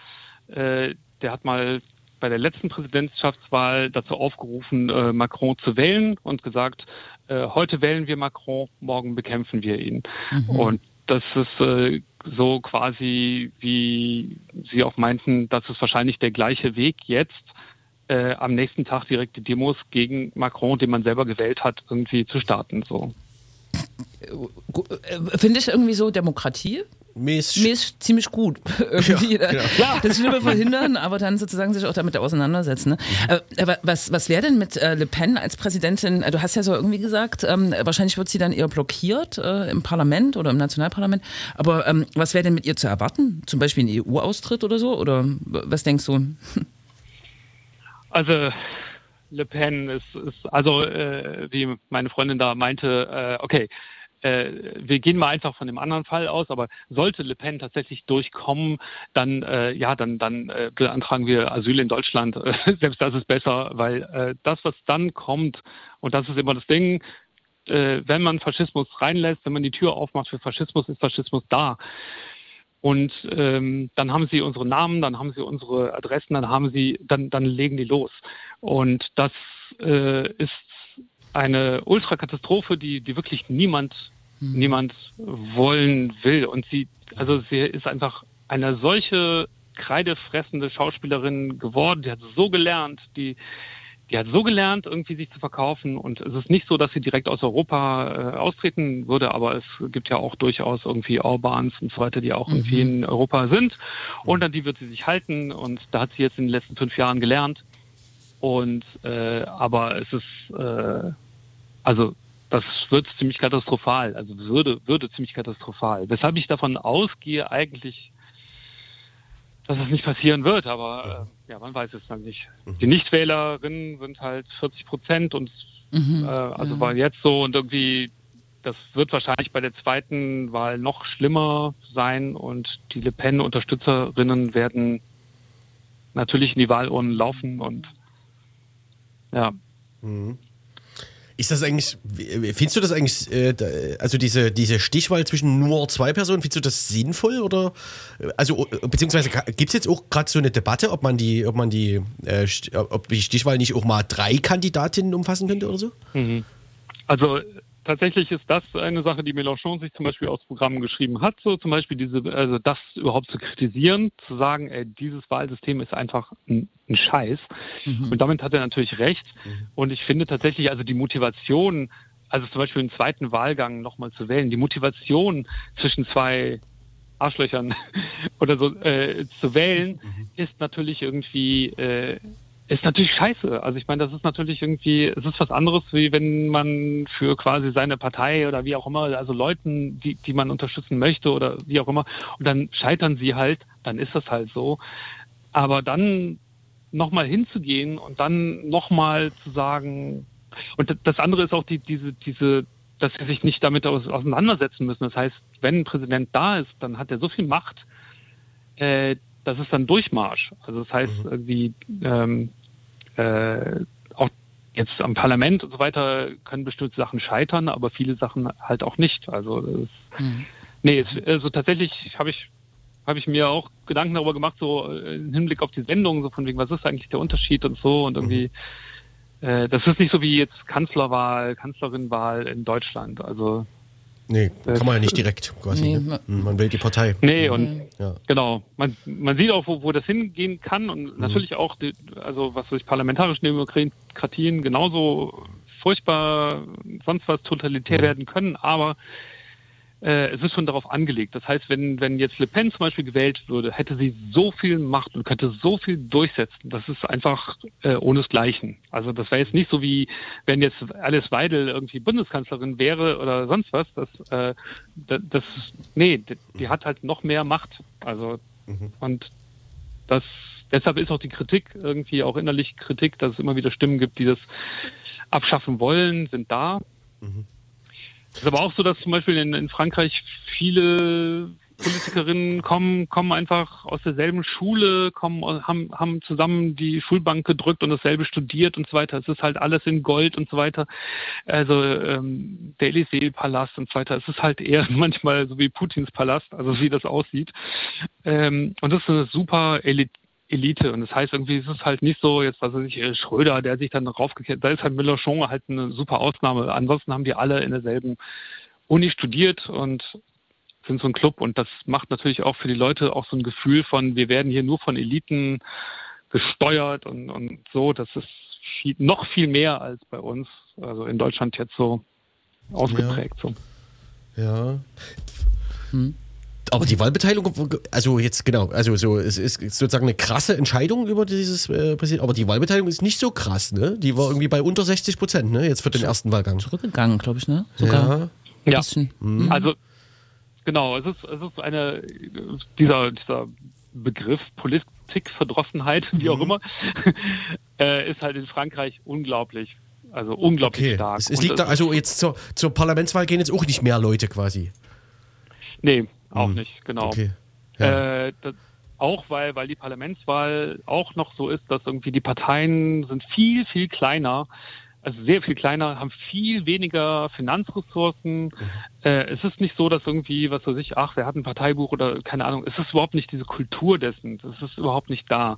der hat mal bei der letzten Präsidentschaftswahl dazu aufgerufen, äh, Macron zu wählen und gesagt, äh, heute wählen wir Macron, morgen bekämpfen wir ihn. Und das ist äh, so quasi, wie Sie auch meinten, dass es wahrscheinlich der gleiche Weg jetzt äh, am nächsten Tag direkt die Demos gegen Macron, den man selber gewählt hat, irgendwie zu starten. So. Äh, Finde ich irgendwie so Demokratie? Mir ist ziemlich gut. irgendwie. Ja, genau. Das Schlimme verhindern, aber dann sozusagen sich auch damit auseinandersetzen. Ne? Aber, aber was, was wäre denn mit äh, Le Pen als Präsidentin? Du hast ja so irgendwie gesagt, ähm, wahrscheinlich wird sie dann eher blockiert äh, im Parlament oder im Nationalparlament. Aber ähm, was wäre denn mit ihr zu erwarten? Zum Beispiel ein EU-Austritt oder so? Oder was denkst du? Also Le Pen ist, ist also äh, wie meine Freundin da meinte, äh, okay, äh, wir gehen mal einfach von dem anderen Fall aus, aber sollte Le Pen tatsächlich durchkommen, dann äh, ja, dann dann äh, beantragen wir Asyl in Deutschland. Selbst das ist besser, weil äh, das, was dann kommt, und das ist immer das Ding, äh, wenn man Faschismus reinlässt, wenn man die Tür aufmacht für Faschismus, ist Faschismus da. Und ähm, dann haben sie unsere Namen, dann haben sie unsere Adressen, dann haben sie, dann, dann legen die los. Und das äh, ist eine Ultrakatastrophe, die, die wirklich niemand, mhm. niemand wollen will. Und sie, also sie ist einfach eine solche kreidefressende Schauspielerin geworden. Die hat so gelernt, die, die hat so gelernt, irgendwie sich zu verkaufen. Und es ist nicht so, dass sie direkt aus Europa äh, austreten würde, aber es gibt ja auch durchaus irgendwie Orbans und so weiter, die auch mhm. irgendwie in Europa sind. Und an die wird sie sich halten. Und da hat sie jetzt in den letzten fünf Jahren gelernt. Und äh, aber es ist äh, also das wird ziemlich katastrophal, also würde, würde ziemlich katastrophal. Weshalb ich davon ausgehe eigentlich, dass es nicht passieren wird, aber äh, ja, man weiß es dann nicht. Mhm. Die Nichtwählerinnen sind halt 40 Prozent und Mhm, äh, also ja. war jetzt so und irgendwie, das wird wahrscheinlich bei der zweiten Wahl noch schlimmer sein und die Le Pen-Unterstützerinnen werden natürlich in die Wahlurnen laufen und ja. Ist das eigentlich, findest du das eigentlich, äh, also diese, diese Stichwahl zwischen nur zwei Personen, findest du das sinnvoll oder, also, beziehungsweise gibt es jetzt auch gerade so eine Debatte, ob man die, ob man die, äh, ob die Stichwahl nicht auch mal drei Kandidatinnen umfassen könnte oder so? Also tatsächlich ist das eine Sache, die Mélenchon sich zum Beispiel aufs Programm geschrieben hat, so zum Beispiel diese, also das überhaupt zu kritisieren, zu sagen, ey, dieses Wahlsystem ist einfach ein, ein Scheiß. Und damit hat er natürlich recht. Und ich finde tatsächlich, also die Motivation, also zum Beispiel einen zweiten Wahlgang nochmal zu wählen, die Motivation zwischen zwei Arschlöchern oder so äh, zu wählen, ist natürlich irgendwie äh, ist natürlich scheiße. Also ich meine, das ist natürlich irgendwie, es ist was anderes, wie wenn man für quasi seine Partei oder wie auch immer, also Leuten, die, die man unterstützen möchte oder wie auch immer, und dann scheitern sie halt, dann ist das halt so. Aber dann nochmal hinzugehen und dann nochmal zu sagen, und das andere ist auch die, diese, diese, dass sie sich nicht damit aus, auseinandersetzen müssen. Das heißt, wenn ein Präsident da ist, dann hat er so viel Macht, äh, das ist dann Durchmarsch. Also das heißt, irgendwie ähm, äh, auch jetzt am Parlament und so weiter können bestimmte Sachen scheitern, aber viele Sachen halt auch nicht. Also das ist, nee, es, also tatsächlich habe ich habe ich mir auch Gedanken darüber gemacht, so äh, im Hinblick auf die Sendung, so von wegen, was ist eigentlich der Unterschied und so und irgendwie äh, das ist nicht so wie jetzt Kanzlerwahl, Kanzlerinwahl in Deutschland. Also Nee, Äh, kann man ja nicht direkt quasi. Nee, ne? Man wählt die Partei. Nee, und Ja. genau, man, man sieht auch, wo, wo das hingehen kann und natürlich auch, die, also was durch parlamentarische Demokratien genauso furchtbar sonst was totalitär werden können, aber äh, es ist schon darauf angelegt. Das heißt, wenn, wenn jetzt Le Pen zum Beispiel gewählt würde, hätte sie so viel Macht und könnte so viel durchsetzen. Das ist einfach äh, ohnesgleichen. Also das wäre jetzt nicht so wie, wenn jetzt Alice Weidel irgendwie Bundeskanzlerin wäre oder sonst was. Das, äh, das, das nee, die, die hat halt noch mehr Macht. Also und das deshalb ist auch die Kritik irgendwie auch innerlich Kritik, dass es immer wieder Stimmen gibt, die das abschaffen wollen, sind da. Es ist aber auch so, dass zum Beispiel in, in Frankreich viele Politikerinnen kommen, kommen einfach aus derselben Schule, kommen, haben, haben zusammen die Schulbank gedrückt und dasselbe studiert und so weiter. Es ist halt alles in Gold und so weiter. Also ähm, der Élysée-Palast und so weiter. Es ist halt eher manchmal so wie Putins Palast, also wie das aussieht. Ähm, und das ist eine super Elite. Elite. Und das heißt irgendwie, es ist halt nicht so, jetzt was weiß ich, äh, Schröder, der sich dann raufgekehrt, da ist halt Mélenchon halt eine super Ausnahme. Ansonsten haben die alle in derselben Uni studiert und sind so ein Club und das macht natürlich auch für die Leute auch so ein Gefühl von, wir werden hier nur von Eliten gesteuert und, und so. Das ist viel, noch viel mehr als bei uns, also in Deutschland jetzt so ausgeprägt. Ja. So. ja. Hm. Aber die Wahlbeteiligung, also jetzt genau, also so, es ist sozusagen eine krasse Entscheidung über dieses äh, aber die Wahlbeteiligung ist nicht so krass, ne? Die war irgendwie bei unter 60 Prozent, ne? Jetzt für den ersten Wahlgang. Zurückgegangen, glaube ich, ne? Sogar. Ja. ja. Mhm. Also genau, es ist, es ist eine dieser, dieser Begriff Politikverdrossenheit, wie auch mhm. immer, äh, ist halt in Frankreich unglaublich. Also unglaublich okay. stark. Es, es liegt da, also jetzt zur, zur Parlamentswahl gehen jetzt auch nicht mehr Leute quasi. Nee, auch mhm. nicht, genau. Okay. Ja. Äh, das, auch weil, weil die Parlamentswahl auch noch so ist, dass irgendwie die Parteien sind viel, viel kleiner, also sehr viel kleiner, haben viel weniger Finanzressourcen. Mhm. Äh, es ist nicht so, dass irgendwie, was weiß ich, ach, wer hat ein Parteibuch oder keine Ahnung, es ist überhaupt nicht diese Kultur dessen, es ist überhaupt nicht da.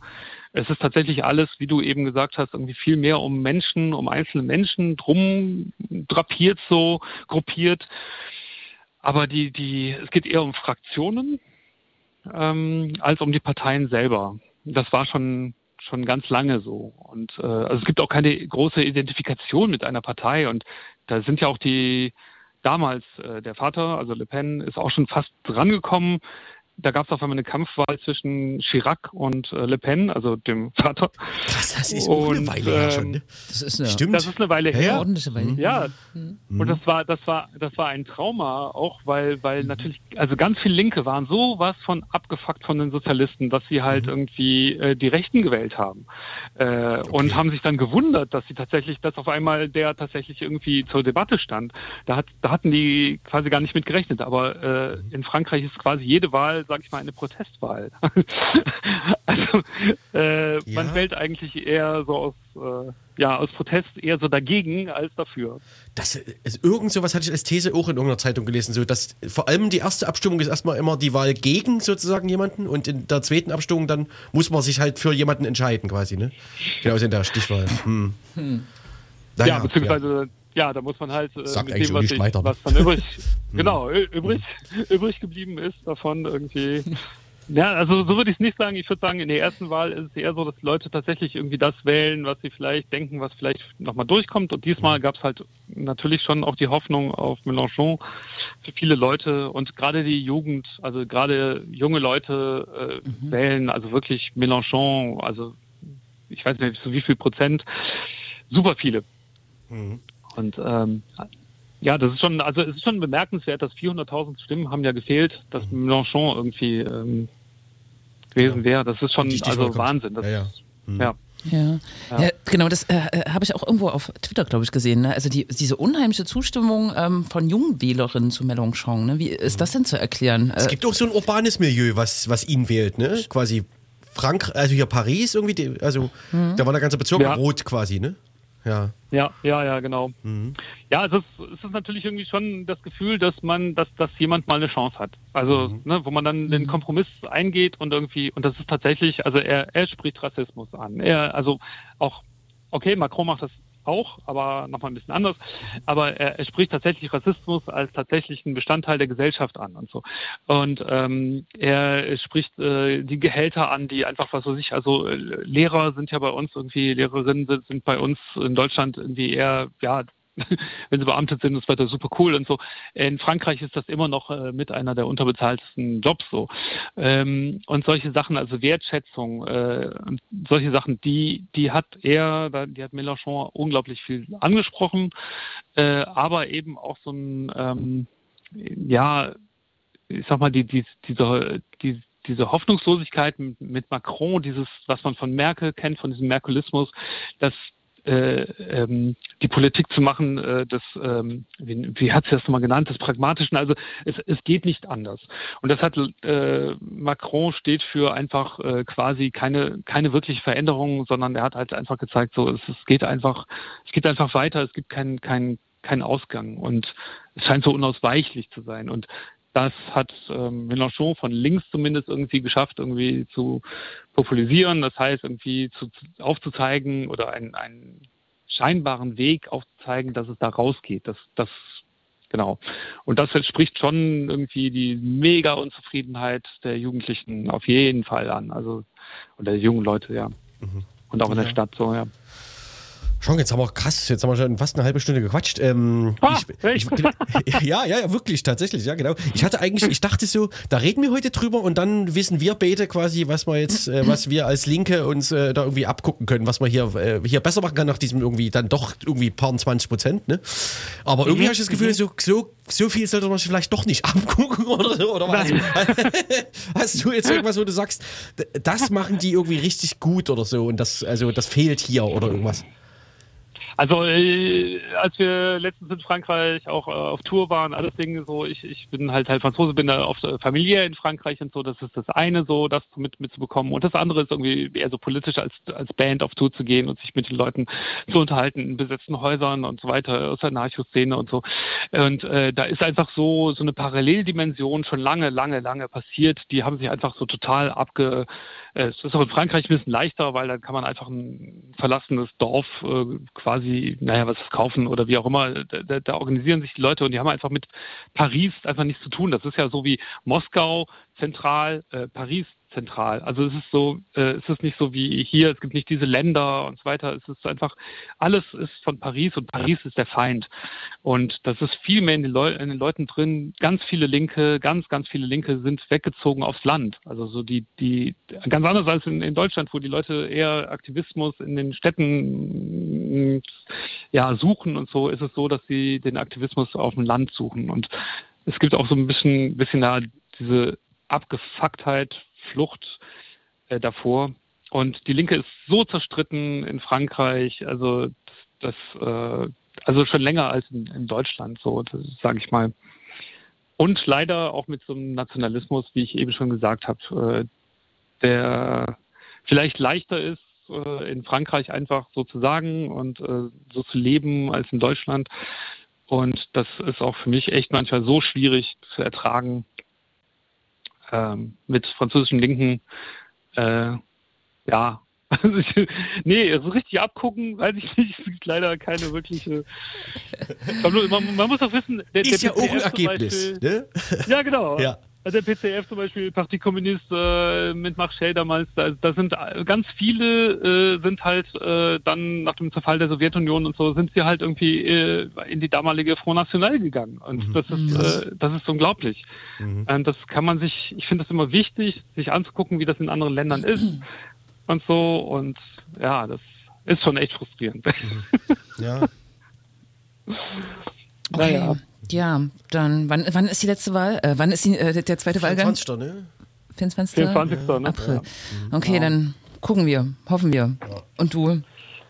Es ist tatsächlich alles, wie du eben gesagt hast, irgendwie viel mehr um Menschen, um einzelne Menschen drum drapiert so, gruppiert. Aber die, die, es geht eher um Fraktionen ähm, als um die Parteien selber. Das war schon schon ganz lange so. Und äh, also es gibt auch keine große Identifikation mit einer Partei. Und da sind ja auch die damals äh, der Vater, also Le Pen, ist auch schon fast drangekommen da gab es auf einmal eine Kampfwahl zwischen Chirac und äh, Le Pen, also dem Vater. Krass, das ist und, eine Weile her schon. Ne? Das ist eine, Stimmt. Das ist eine Weile her. Ja, ordentliche Weile. Ja. Mhm. Und das war, das war, das war ein Trauma, auch weil, weil mhm. natürlich, also ganz viele Linke waren so was von abgefuckt von den Sozialisten, dass sie halt mhm. irgendwie äh, die Rechten gewählt haben. Äh, okay. Und haben sich dann gewundert, dass sie tatsächlich, dass auf einmal der tatsächlich irgendwie zur Debatte stand. Da, hat, da hatten die quasi gar nicht mit gerechnet. Aber äh, mhm. in Frankreich ist quasi jede Wahl sage ich mal, eine Protestwahl. also äh, ja. man wählt eigentlich eher so aus, äh, ja, aus Protest eher so dagegen als dafür. Das ist irgend sowas hatte ich als These auch in irgendeiner Zeitung gelesen, so dass vor allem die erste Abstimmung ist erstmal immer die Wahl gegen sozusagen jemanden und in der zweiten Abstimmung dann muss man sich halt für jemanden entscheiden quasi, ne? Genau, in der Stichwahl. Hm. Hm. Naja, ja, beziehungsweise ja ja, da muss man halt äh, Sagt mit dem, was, ich, was dann übrig, genau, übrig, übrig geblieben ist, davon irgendwie. Ja, also so würde ich es nicht sagen. Ich würde sagen, in der ersten Wahl ist es eher so, dass Leute tatsächlich irgendwie das wählen, was sie vielleicht denken, was vielleicht nochmal durchkommt. Und diesmal gab es halt natürlich schon auch die Hoffnung auf Mélenchon für viele Leute und gerade die Jugend, also gerade junge Leute äh, mhm. wählen, also wirklich Mélenchon, also ich weiß nicht, so wie viel Prozent, super viele. Mhm. Und ähm, ja, das ist schon, also es ist schon bemerkenswert, dass 400.000 Stimmen haben ja gefehlt, dass mhm. Mélenchon irgendwie ähm, gewesen ja. wäre. Das ist schon also Wahnsinn. Das, ja, ja. Mhm. ja. Ja. ja. genau, das äh, äh, habe ich auch irgendwo auf Twitter, glaube ich, gesehen. Ne? Also die, diese unheimliche Zustimmung ähm, von jungen Wählerinnen zu Mélenchon, ne? wie ist das denn zu erklären? Es gibt auch so ein urbanes Milieu, was, was ihn wählt, ne? quasi Frank, also hier Paris irgendwie, also mhm. da war der ganze Bezirk ja. rot quasi, ne? Ja. Ja, ja, ja, genau. Mhm. Ja, es ist, es ist natürlich irgendwie schon das Gefühl, dass man, dass, dass jemand mal eine Chance hat. Also, mhm. ne, wo man dann den mhm. Kompromiss eingeht und irgendwie, und das ist tatsächlich, also er, er spricht Rassismus an. Er, also auch, okay, Macron macht das auch, aber nochmal ein bisschen anders. Aber er, er, spricht tatsächlich Rassismus als tatsächlichen Bestandteil der Gesellschaft an und so. Und ähm, er spricht äh, die Gehälter an, die einfach was so sich, also äh, Lehrer sind ja bei uns irgendwie, Lehrerinnen sind, sind bei uns in Deutschland irgendwie eher, ja, wenn sie beamtet sind, ist weiter super cool und so. In Frankreich ist das immer noch äh, mit einer der unterbezahltesten Jobs so. Ähm, und solche Sachen, also Wertschätzung, äh, solche Sachen, die, die hat er, die hat Mélenchon unglaublich viel angesprochen, äh, aber eben auch so ein, ähm, ja, ich sag mal, die, die, diese, die, diese Hoffnungslosigkeit mit Macron, dieses, was man von Merkel kennt, von diesem Merkelismus, dass äh, ähm, die Politik zu machen, äh, des, ähm, wie, wie hat sie das nochmal genannt, des Pragmatischen. Also es, es geht nicht anders. Und das hat äh, Macron steht für einfach äh, quasi keine, keine wirkliche Veränderung, sondern er hat halt einfach gezeigt, so es, es geht einfach, es geht einfach weiter, es gibt keinen keinen keinen Ausgang und es scheint so unausweichlich zu sein. Und das hat ähm, Mélenchon von links zumindest irgendwie geschafft, irgendwie zu populisieren. Das heißt, irgendwie zu, aufzuzeigen oder einen, einen scheinbaren Weg aufzuzeigen, dass es da rausgeht, dass, dass Genau. Und das entspricht schon irgendwie die mega Unzufriedenheit der Jugendlichen auf jeden Fall an. Also, oder der jungen Leute, ja. Und auch in der Stadt so, ja. Schon, jetzt haben wir krass, jetzt haben wir schon fast eine halbe Stunde gequatscht. Ähm, Ah, ich, ich, ja, ja, ja, wirklich, tatsächlich, ja, genau. Ich hatte eigentlich, ich dachte so, da reden wir heute drüber und dann wissen wir beide quasi, was wir jetzt, äh, was wir als Linke uns äh, da irgendwie abgucken können, was man hier, äh, hier besser machen kann nach diesem irgendwie dann doch irgendwie paar 20 Prozent, ne? Aber irgendwie habe ich das Gefühl, so, so, so viel sollte man sich vielleicht doch nicht abgucken oder so, oder was? Hast du jetzt irgendwas, wo du sagst, das machen die irgendwie richtig gut oder so und das, also das fehlt hier oder irgendwas? Also äh, als wir letztens in Frankreich auch äh, auf Tour waren, alles Dinge so, ich, ich bin halt halt Franzose, bin da oft familiär in Frankreich und so, das ist das eine so, das mit mitzubekommen. Und das andere ist irgendwie eher so politisch als als Band auf Tour zu gehen und sich mit den Leuten zu unterhalten in besetzten Häusern und so weiter aus der Anarcho-Szene und so. Und äh, da ist einfach so so eine Paralleldimension schon lange lange lange passiert, die haben sich einfach so total abge es ist auch in Frankreich ein bisschen leichter, weil dann kann man einfach ein verlassenes Dorf äh, quasi, naja, was kaufen oder wie auch immer. Da, da, da organisieren sich die Leute und die haben einfach mit Paris einfach nichts zu tun. Das ist ja so wie Moskau zentral, äh, Paris zentral. Also es ist so, äh, es ist nicht so wie hier, es gibt nicht diese Länder und so weiter. Es ist einfach, alles ist von Paris und Paris ist der Feind. Und das ist viel mehr in den, Leu in den Leuten drin. Ganz viele Linke, ganz, ganz viele Linke sind weggezogen aufs Land. Also so die, die, ganz anders als in, in Deutschland, wo die Leute eher Aktivismus in den Städten ja, suchen und so, ist es so, dass sie den Aktivismus auf dem Land suchen. Und es gibt auch so ein bisschen, bisschen da diese Abgefucktheit, Flucht äh, davor. Und die Linke ist so zerstritten in Frankreich, also das, äh, also schon länger als in, in Deutschland, so sage ich mal. Und leider auch mit so einem Nationalismus, wie ich eben schon gesagt habe, äh, der vielleicht leichter ist, äh, in Frankreich einfach so zu sagen und äh, so zu leben als in Deutschland. Und das ist auch für mich echt manchmal so schwierig zu ertragen, ähm, mit französischen Linken, äh, ja, also ich, nee, so richtig abgucken, weiß ich nicht, es gibt leider keine wirkliche. Man, man muss auch wissen, der, Ist der ja auch ein Ergebnis, Beispiel- ne? Ja, genau. Ja. Also der PCF zum Beispiel, Parti Kommunist äh, mit Marchel damals, da, da sind äh, ganz viele äh, sind halt äh, dann nach dem Zerfall der Sowjetunion und so, sind sie halt irgendwie äh, in die damalige Front National gegangen. Und das ist äh, das ist unglaublich. Ähm, das kann man sich, ich finde das immer wichtig, sich anzugucken, wie das in anderen Ländern ist und so. Und ja, das ist schon echt frustrierend. Ja. Okay. Naja. Ja, dann, wann, wann ist die letzte Wahl? Äh, wann ist die, äh, der zweite Wahlgang? 24. ne? 24. 24. Ne? April. Okay, dann gucken wir, hoffen wir. Und du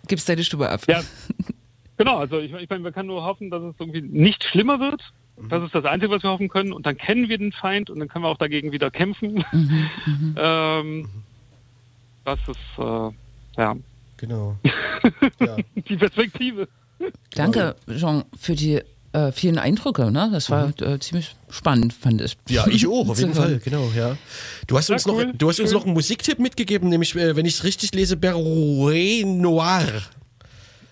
gibst deine Stube ab. Ja, genau. Also ich, ich meine, man kann nur hoffen, dass es irgendwie nicht schlimmer wird. Das ist das Einzige, was wir hoffen können. Und dann kennen wir den Feind und dann können wir auch dagegen wieder kämpfen. ähm, das ist äh, ja Genau. ja. die Perspektive. Danke, Jean, für die äh, vielen Eindrücke. Ne? Das war äh, ziemlich spannend, fand ich. ja, ich auch, auf jeden. Fall, genau, ja. Du hast uns, Ja, noch, cool. du hast uns noch einen Musiktipp mitgegeben, nämlich, äh, wenn ich es richtig lese, Berouet Noir.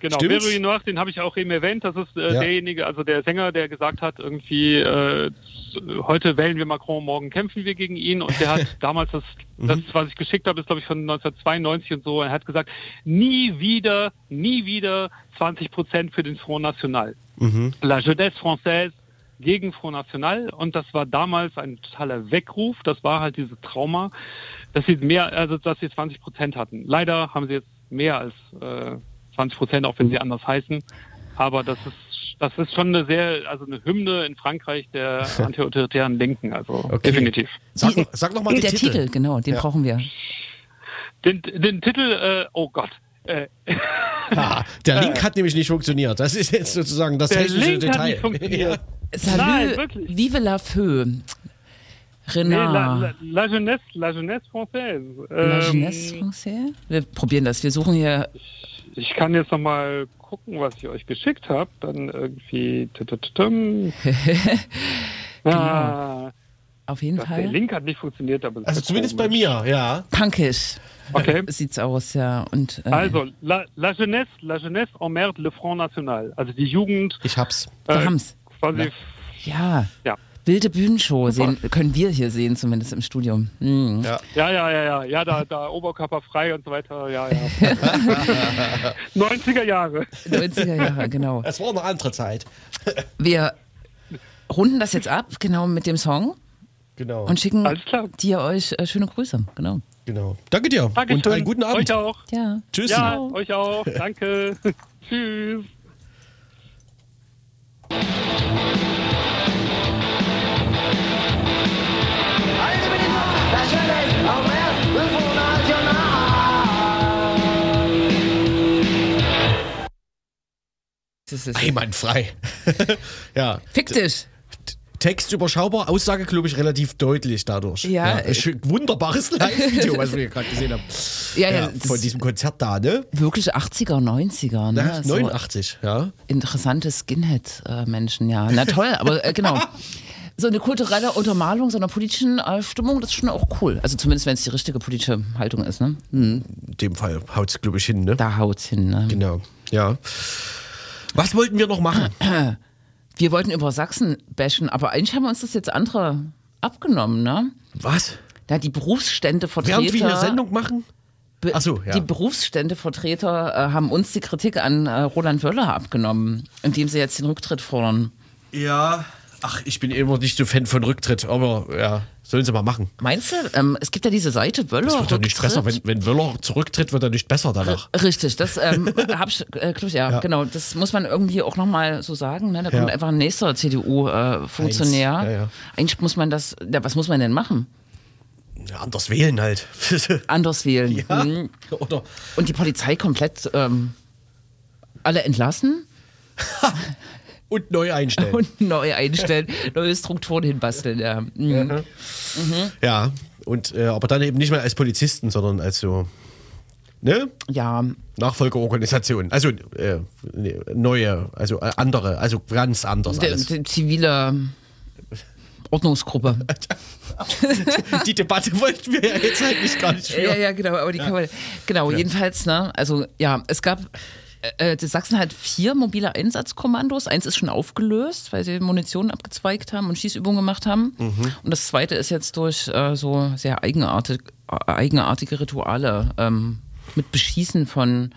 Genau, Stimmt's? Veroy Noir, den habe ich auch eben erwähnt. Das ist äh, Ja. derjenige, also der Sänger, der gesagt hat, irgendwie, äh, heute wählen wir Macron, morgen kämpfen wir gegen ihn. Und der hat damals das, das, was ich geschickt habe, ist glaube ich von 1992 und so. Er hat gesagt, nie wieder, nie wieder 20 Prozent für den Front National. La Jeunesse Française gegen Front National und das war damals ein totaler Weckruf. Das war halt dieses Trauma, dass sie mehr, also dass sie 20 Prozent hatten. Leider haben sie jetzt mehr als äh, 20 Prozent, auch wenn sie anders heißen. Aber das ist, das ist schon eine sehr, also eine Hymne in Frankreich der antiautoritären Linken, also Okay. definitiv. Sag, noch- sag noch mal den der Titel. Titel, genau, den Ja. brauchen wir. Den, den Titel, äh, oh Gott, äh, Ah, der Link hat nämlich nicht funktioniert. Das ist jetzt sozusagen das der technische Link Detail. hat nicht funktioniert. Salut, Nein, wirklich. vive la feu. Nee, Renard. la, la, la Jeunesse, la Jeunesse Française. La Ähm, Jeunesse Française? Wir probieren das. Wir suchen hier. Ich kann jetzt noch mal gucken, was ich euch geschickt habe. Dann irgendwie. tütütütüm. Ah, Auf jeden das, der Fall. Link hat nicht funktioniert, aber Also zumindest bei komisch. mir, ja. Punkisch Okay. sieht's aus, ja. Und, äh, Also, la, la Jeunesse, la Jeunesse emmerde le Front National. Also die Jugend Ich hab's. wir äh, haben's. quasi Ja. Ja. Wilde Bühnenshow sehen, können wir hier sehen, zumindest im Studium. Mhm. Ja. Ja, ja, ja, ja, ja, da, da Oberkörper frei und so weiter, ja, ja. 90er Jahre. 90er Jahre, genau. Es war eine andere Zeit. Wir runden das jetzt ab, genau mit dem Song Genau. und schicken dir euch äh, schöne Grüße. Genau. genau. Danke dir. Dankeschön. Und einen guten Abend. Euch auch. Ja. Tschüss. Ja, euch auch. Danke. Tschüss. Das ist Einwandfrei. ja. Fick dich. Text überschaubar, Aussage, glaube ich, relativ deutlich dadurch. Ja, ein schön- wunderbares Live-Video, was wir hier gerade gesehen haben. Ja, ja, Ja, von diesem Konzert da, ne? wirklich 80er, 90er. Ne? Ja, So 89, ja. interessante Skinhead-Menschen, ja. Na toll, aber äh, genau. So eine kulturelle Untermalung so einer politischen äh, Stimmung, das ist schon auch cool. Also zumindest, wenn es die richtige politische Haltung ist. Ne? Hm, In dem Fall haut es, glaube ich, hin, ne? da haut's hin. Ne? Genau, ja. Was wollten wir noch machen? Wir wollten über Sachsen bashen, aber eigentlich haben wir uns das jetzt andere abgenommen. Ne? Was? Da die Berufsständevertreter. Während wir hier Sendung machen? Be- Ach so, ja. Die Berufsständevertreter äh, haben uns die Kritik an äh, Roland Wöller abgenommen, indem sie jetzt den Rücktritt fordern. Ja. Ach, ich bin immer nicht so Fan von Rücktritt, aber ja, sollen sie mal machen. Meinst du? Ähm, es gibt ja diese Seite Wöller. Es wird doch nicht besser, wenn, wenn Wöller zurücktritt, wird er nicht besser danach. Richtig, das ähm, hab ich, äh, ja, Ja. genau. Das muss man irgendwie auch nochmal so sagen. Ne? Da Ja. kommt einfach ein nächster CDU-Funktionär. Eins, ja, ja. Eigentlich muss man das, ja, was muss man denn machen? Ja, anders wählen halt. Anders wählen. ja. Mhm. Oder Und die Polizei komplett ähm, alle entlassen und neu einstellen. und neu einstellen, neue Strukturen hinbasteln. Ja. Mhm. ja, und äh, aber dann eben nicht mehr als Polizisten, sondern als so ne? ja, Nachfolgeorganisation. Also äh, ne, neue, also äh, andere, also ganz anders alles. die zivile Ordnungsgruppe. Die Debatte wollten wir ja jetzt eigentlich gar nicht Ja, führen. ja, genau, aber die kann man. Genau, jedenfalls, ne, also ja, es gab. Äh, die Sachsen hat vier mobile Einsatzkommandos. Eins ist schon aufgelöst, weil sie Munition abgezweigt haben und Schießübungen gemacht haben. Und das zweite ist jetzt durch äh, so sehr eigenartig, äh, eigenartige Rituale ähm, mit Beschießen von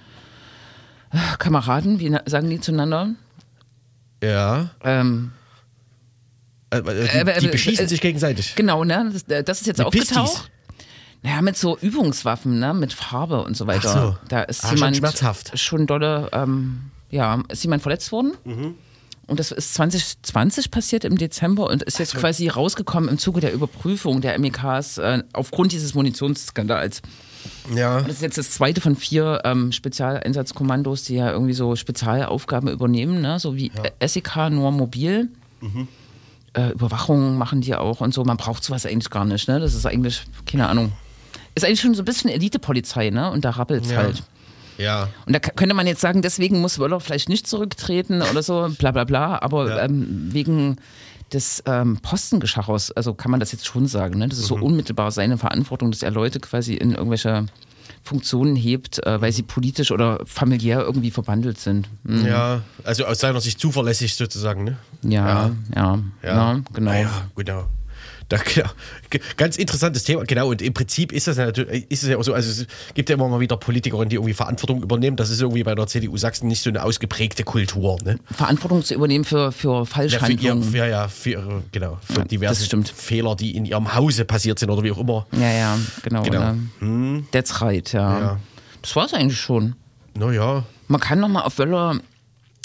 äh, Kameraden, wie sagen die zueinander? Ja. Ähm, Äh, äh, Äh, die, äh, die äh, beschießen äh, sich gegenseitig. Genau, ne? Das, äh, das ist jetzt Mit aufgetaucht. Pistis? Naja, mit so Übungswaffen, ne? Mit Farbe und so weiter. Ach so. Da ist Ah, schon jemand schmerzhaft. schon dolle, ähm, ja, ist jemand verletzt worden. Mhm. Und das ist 2020 passiert im Dezember und ist jetzt quasi rausgekommen im Zuge der Überprüfung der MEKs äh, aufgrund dieses Munitionsskandals. Ja. Das ist jetzt das zweite von vier ähm, Spezialeinsatzkommandos, die ja irgendwie so Spezialaufgaben übernehmen, ne? so wie SEK nur mobil. Mhm. Äh, Überwachung machen die auch und so. Man braucht sowas eigentlich gar nicht. Ne? Das ist eigentlich, keine Ahnung. Ist eigentlich schon so ein bisschen Elitepolizei, ne? Und da rappelt Ja. halt. Ja. Und da könnte man jetzt sagen, deswegen muss Wöller vielleicht nicht zurücktreten oder so, bla bla bla. Aber Ja. ähm, wegen des ähm, Postengeschachers, also kann man das jetzt schon sagen. Ne? Das ist so Mhm. unmittelbar seine Verantwortung, dass er Leute quasi in irgendwelche Funktionen hebt, äh, weil sie politisch oder familiär irgendwie verbandelt sind. Hm. Ja, also aus seiner Sicht zuverlässig sozusagen, ne? Ja, ja, ja, genau. Ah ja, genau. Da, genau. Ganz interessantes Thema, genau. Und im Prinzip ist das ja natürlich, ist es ja auch so, also es gibt ja immer mal wieder Politikerinnen, die irgendwie Verantwortung übernehmen. Das ist irgendwie bei der CDU Sachsen nicht so eine ausgeprägte Kultur, ne? Verantwortung zu übernehmen für, für Ja, für ihr, Falschhandlungen. ja, für, ihre- genau, für Ja, diverse das stimmt. Fehler, die in ihrem Hause passiert sind oder wie auch immer. Ja, ja, genau. Genau. Ne? That's right, ja. Ja. Das war es eigentlich schon. Naja, Man kann nochmal auf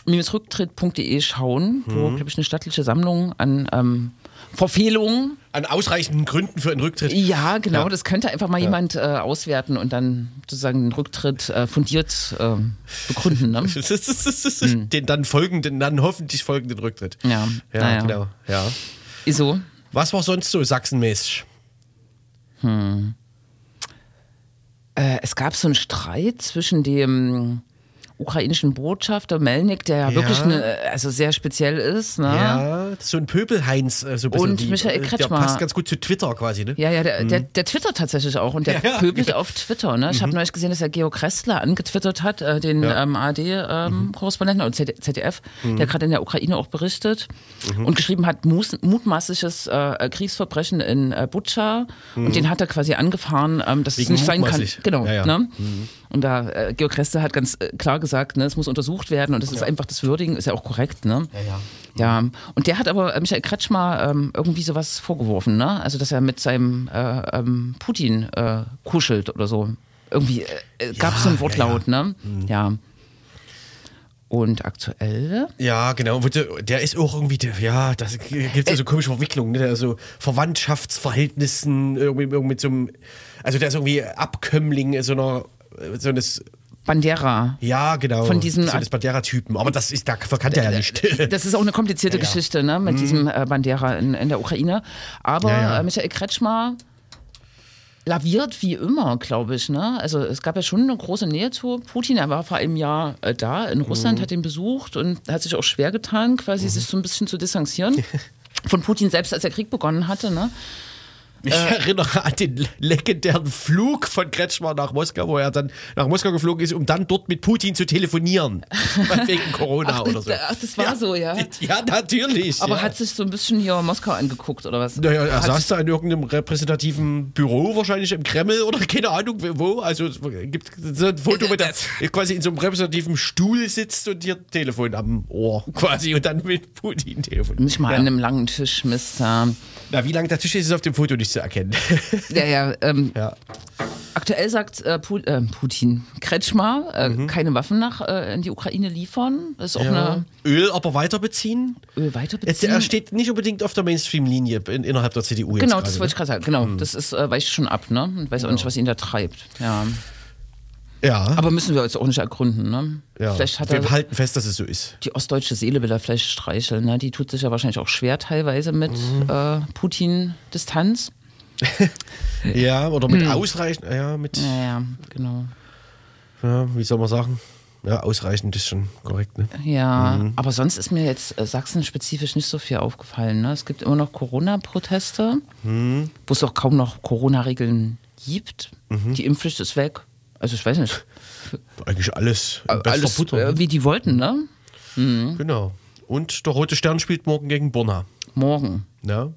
wöller-rücktritt.de schauen, wo, glaube ich, eine stattliche Sammlung an ähm, Verfehlungen. An ausreichenden Gründen für einen Rücktritt. Ja, genau, Ja. das könnte einfach mal jemand äh, auswerten und dann sozusagen den Rücktritt äh, fundiert äh, begründen. Ne? Den dann folgenden, dann hoffentlich folgenden Rücktritt. Ja, Ja, naja. genau. Ja. Wieso? Was war sonst so sachsenmäßig? Äh, es gab so einen Streit zwischen dem ukrainischen Botschafter Melnik, der ja, Ja. wirklich eine, also sehr speziell ist. Ne? Ja, so ein Pöbelheinz. Äh, so ein Und die, Michael äh, Der Kretschmer. passt ganz gut zu Twitter quasi, ne? Ja, ja, der, der, der twittert tatsächlich auch und der Ja, ja. pöbelt auf Twitter. Ne? Ich habe neulich gesehen, dass er Geo Kressler angetwittert hat, äh, den Ja. ähm, ARD-Korrespondenten und ZD ZDF, der gerade in der Ukraine auch berichtet und geschrieben hat, mutmaßliches äh, Kriegsverbrechen in äh, Butscha und den hat er quasi angefahren, ähm, dass es Wegen nicht sein kann. Genau. Ne? Und da äh, Geo Kressler hat ganz äh, klar gesagt, ne, es muss untersucht werden und das ist einfach das Würdigen, ist ja auch korrekt. Ne? Ja, ja. Ja, und der hat aber äh, Michael Kretschmer ähm, irgendwie sowas vorgeworfen, ne? Also, dass er mit seinem äh, ähm, Putin äh, kuschelt oder so. Irgendwie äh, gab es so ein Wortlaut, ne? Ja. Und aktuell? Ja, genau. Der- ist auch irgendwie, der, ja, das gibt ja so komische Verwicklungen, ne? Der so Verwandtschaftsverhältnissen, irgendwie, irgendwie mit so einem, also der ist irgendwie Abkömmling so einer, so eines, Bandera. ja, genau. Von diesen- so eines Bandera-Typen. Aber das ist, da verkannt er ja nicht. Das ist auch eine komplizierte Ja, ja. Geschichte, ne? Mit diesem äh, Bandera in, in der Ukraine. Aber Ja. Äh, Michael Kretschmer laviert wie immer, glaube ich. Ne? Also es gab ja schon eine große Nähe zu Putin. Er war vor einem Jahr äh, da in Russland, hat ihn besucht und hat sich auch schwer getan, quasi sich so ein bisschen zu distanzieren. Von Putin selbst, als der Krieg begonnen hatte. Ne? Ich erinnere an den legendären Flug von Kretschmer nach Moskau, wo er dann nach Moskau geflogen ist, um dann dort mit Putin zu telefonieren. Wegen Corona Ach, oder so. ach, das war so, ja. Ja, natürlich. Aber ja. hat sich so ein bisschen hier Moskau angeguckt oder was? Naja, er hat saß da in irgendeinem repräsentativen Büro, wahrscheinlich im Kreml oder keine Ahnung wo. Also es gibt so ein Foto, wo er quasi in so einem repräsentativen Stuhl sitzt und hier Telefon am Ohr quasi und dann mit Putin telefoniert. nicht mal ja. an einem langen Tisch, Mister. Na, wie lang der Tisch ist, ist auf dem Foto nicht zu erkennen. Ja, ja, ähm, ja. Aktuell sagt äh, äh, Putin, Kretschmer, äh, Mhm. keine Waffen nach äh, in die Ukraine liefern. Das ist auch ja. eine Öl aber weiter beziehen. Öl weiterbeziehen. er steht nicht unbedingt auf der Mainstream-Linie in, innerhalb der CDU. jetzt genau, gerade, das wollte ich gerade sagen. Genau, das ist, äh, weicht schon ab, ne? Und weiß auch nicht, was ihn da treibt. Ja. ne? Ja. Aber müssen wir jetzt auch nicht ergründen, ne? ja. Vielleicht hat Wir er halten fest, dass es so ist. die ostdeutsche Seele will er vielleicht streicheln, ne? Die tut sich ja wahrscheinlich auch schwer teilweise mit Mhm. äh, Putin-Distanz. Ja, oder mit Hm. ausreichend, ja, mit, Ja, ja, genau. ja, wie soll man sagen? Ja, ausreichend ist schon korrekt, ne? Ja, Mhm. aber sonst ist mir jetzt äh, Sachsen-spezifisch nicht so viel aufgefallen. Ne? Es gibt immer noch Corona-Proteste, Mhm. wo es auch kaum noch Corona-Regeln gibt. Mhm. Die Impfpflicht ist weg. Also ich weiß nicht. Eigentlich alles bester Alles Butter. äh, ne? wie die wollten, ne? Genau. Und der Rote Stern spielt morgen gegen Bonner. Morgen. Ja?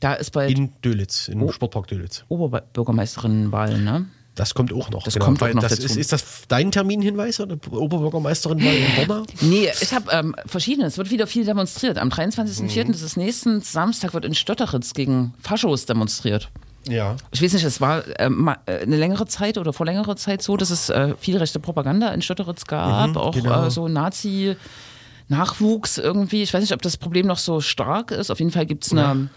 Da ist bald In Dölitz, im Oh. Sportpark Dölitz. Oberbürgermeisterinnenwahl, ne? Das kommt auch noch. Das kommt auch noch dazu. Ist, ist das dein Terminhinweis oder Oberbürgermeisterin bei in Bonner? Nee, ich habe ähm, verschiedene. Es wird wieder viel demonstriert. Am 23.04., Mhm. das ist nächsten Samstag, wird in Stötteritz gegen Faschos demonstriert. Ja. Ich weiß nicht, es war ähm, äh, eine längere Zeit oder vor längerer Zeit so, dass es äh, viel rechte Propaganda in Stötteritz gab, auch genau. äh, so Nazi-Nachwuchs irgendwie. Ich weiß nicht, ob das Problem noch so stark ist. Auf jeden Fall gibt es eine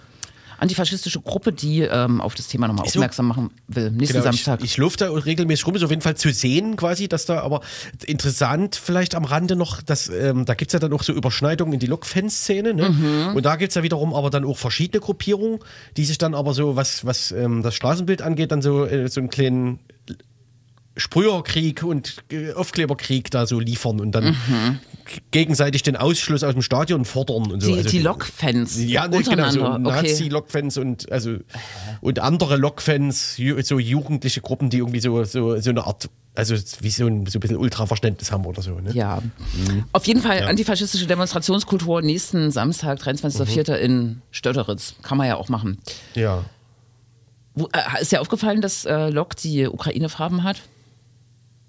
antifaschistische Gruppe, die ähm, auf das Thema nochmal so. aufmerksam machen will. Nächsten Genau, ich, Samstag. ich laufe da regelmäßig rum, ist auf jeden Fall zu sehen quasi, dass da aber interessant vielleicht am Rande noch, dass, ähm, da gibt es ja dann auch so Überschneidungen in die Lok-Fan-Szene. Ne? Mhm. Und da gibt es ja wiederum aber dann auch verschiedene Gruppierungen, die sich dann aber so, was, was ähm, das Straßenbild angeht, dann so, äh, so einen kleinen Sprüherkrieg und äh, Aufkleberkrieg da so liefern und dann g- gegenseitig den Ausschluss aus dem Stadion fordern und so. Mhm. Die, Also die Lok-Fans ja, ne, genau, so untereinander. okay. Nazi-Lok-Fans und also und andere Lok-Fans, so jugendliche Gruppen, die irgendwie so, so, so eine Art, also wie so ein, so ein bisschen Ultraverständnis haben oder so. Ne? Ja. Auf jeden Fall antifaschistische Demonstrationskultur nächsten Samstag, 23.04. in Stötteritz. Kann man ja auch machen. Ja. Wo, äh, ist dir aufgefallen, dass äh, Lok die Ukraine-Farben hat?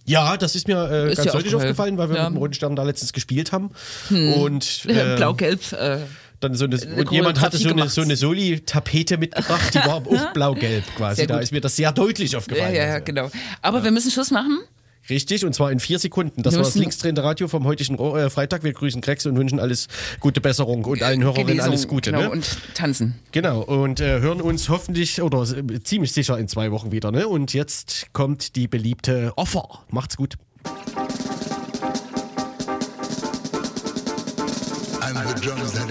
Ja, das ist mir äh, Ist ganz deutlich aufgefallen? weil wir Ja. Hm. mit dem Roten Stern da letztens gespielt haben. Und äh, Blau-Gelb. Äh, dann so eine, und jemand hatte so eine, so eine Soli-Tapete mitgebracht, die war auch blau-gelb quasi. Sehr Da gut. ist mir das sehr deutlich aufgefallen. ja, ja, Also. genau. Aber wir müssen Schluss machen. Richtig, und zwar in vier Sekunden. Das war das linksdrehende Radio vom heutigen Ro- äh, Freitag. Wir grüßen Krex und wünschen alles gute Besserung und allen Hörerinnen Genesung, alles Gute. Genau, ne? und tanzen. Genau, und äh, hören uns hoffentlich oder äh, ziemlich sicher in zwei Wochen wieder. Ne? Und jetzt kommt die beliebte Offer. Macht's gut. And the drums.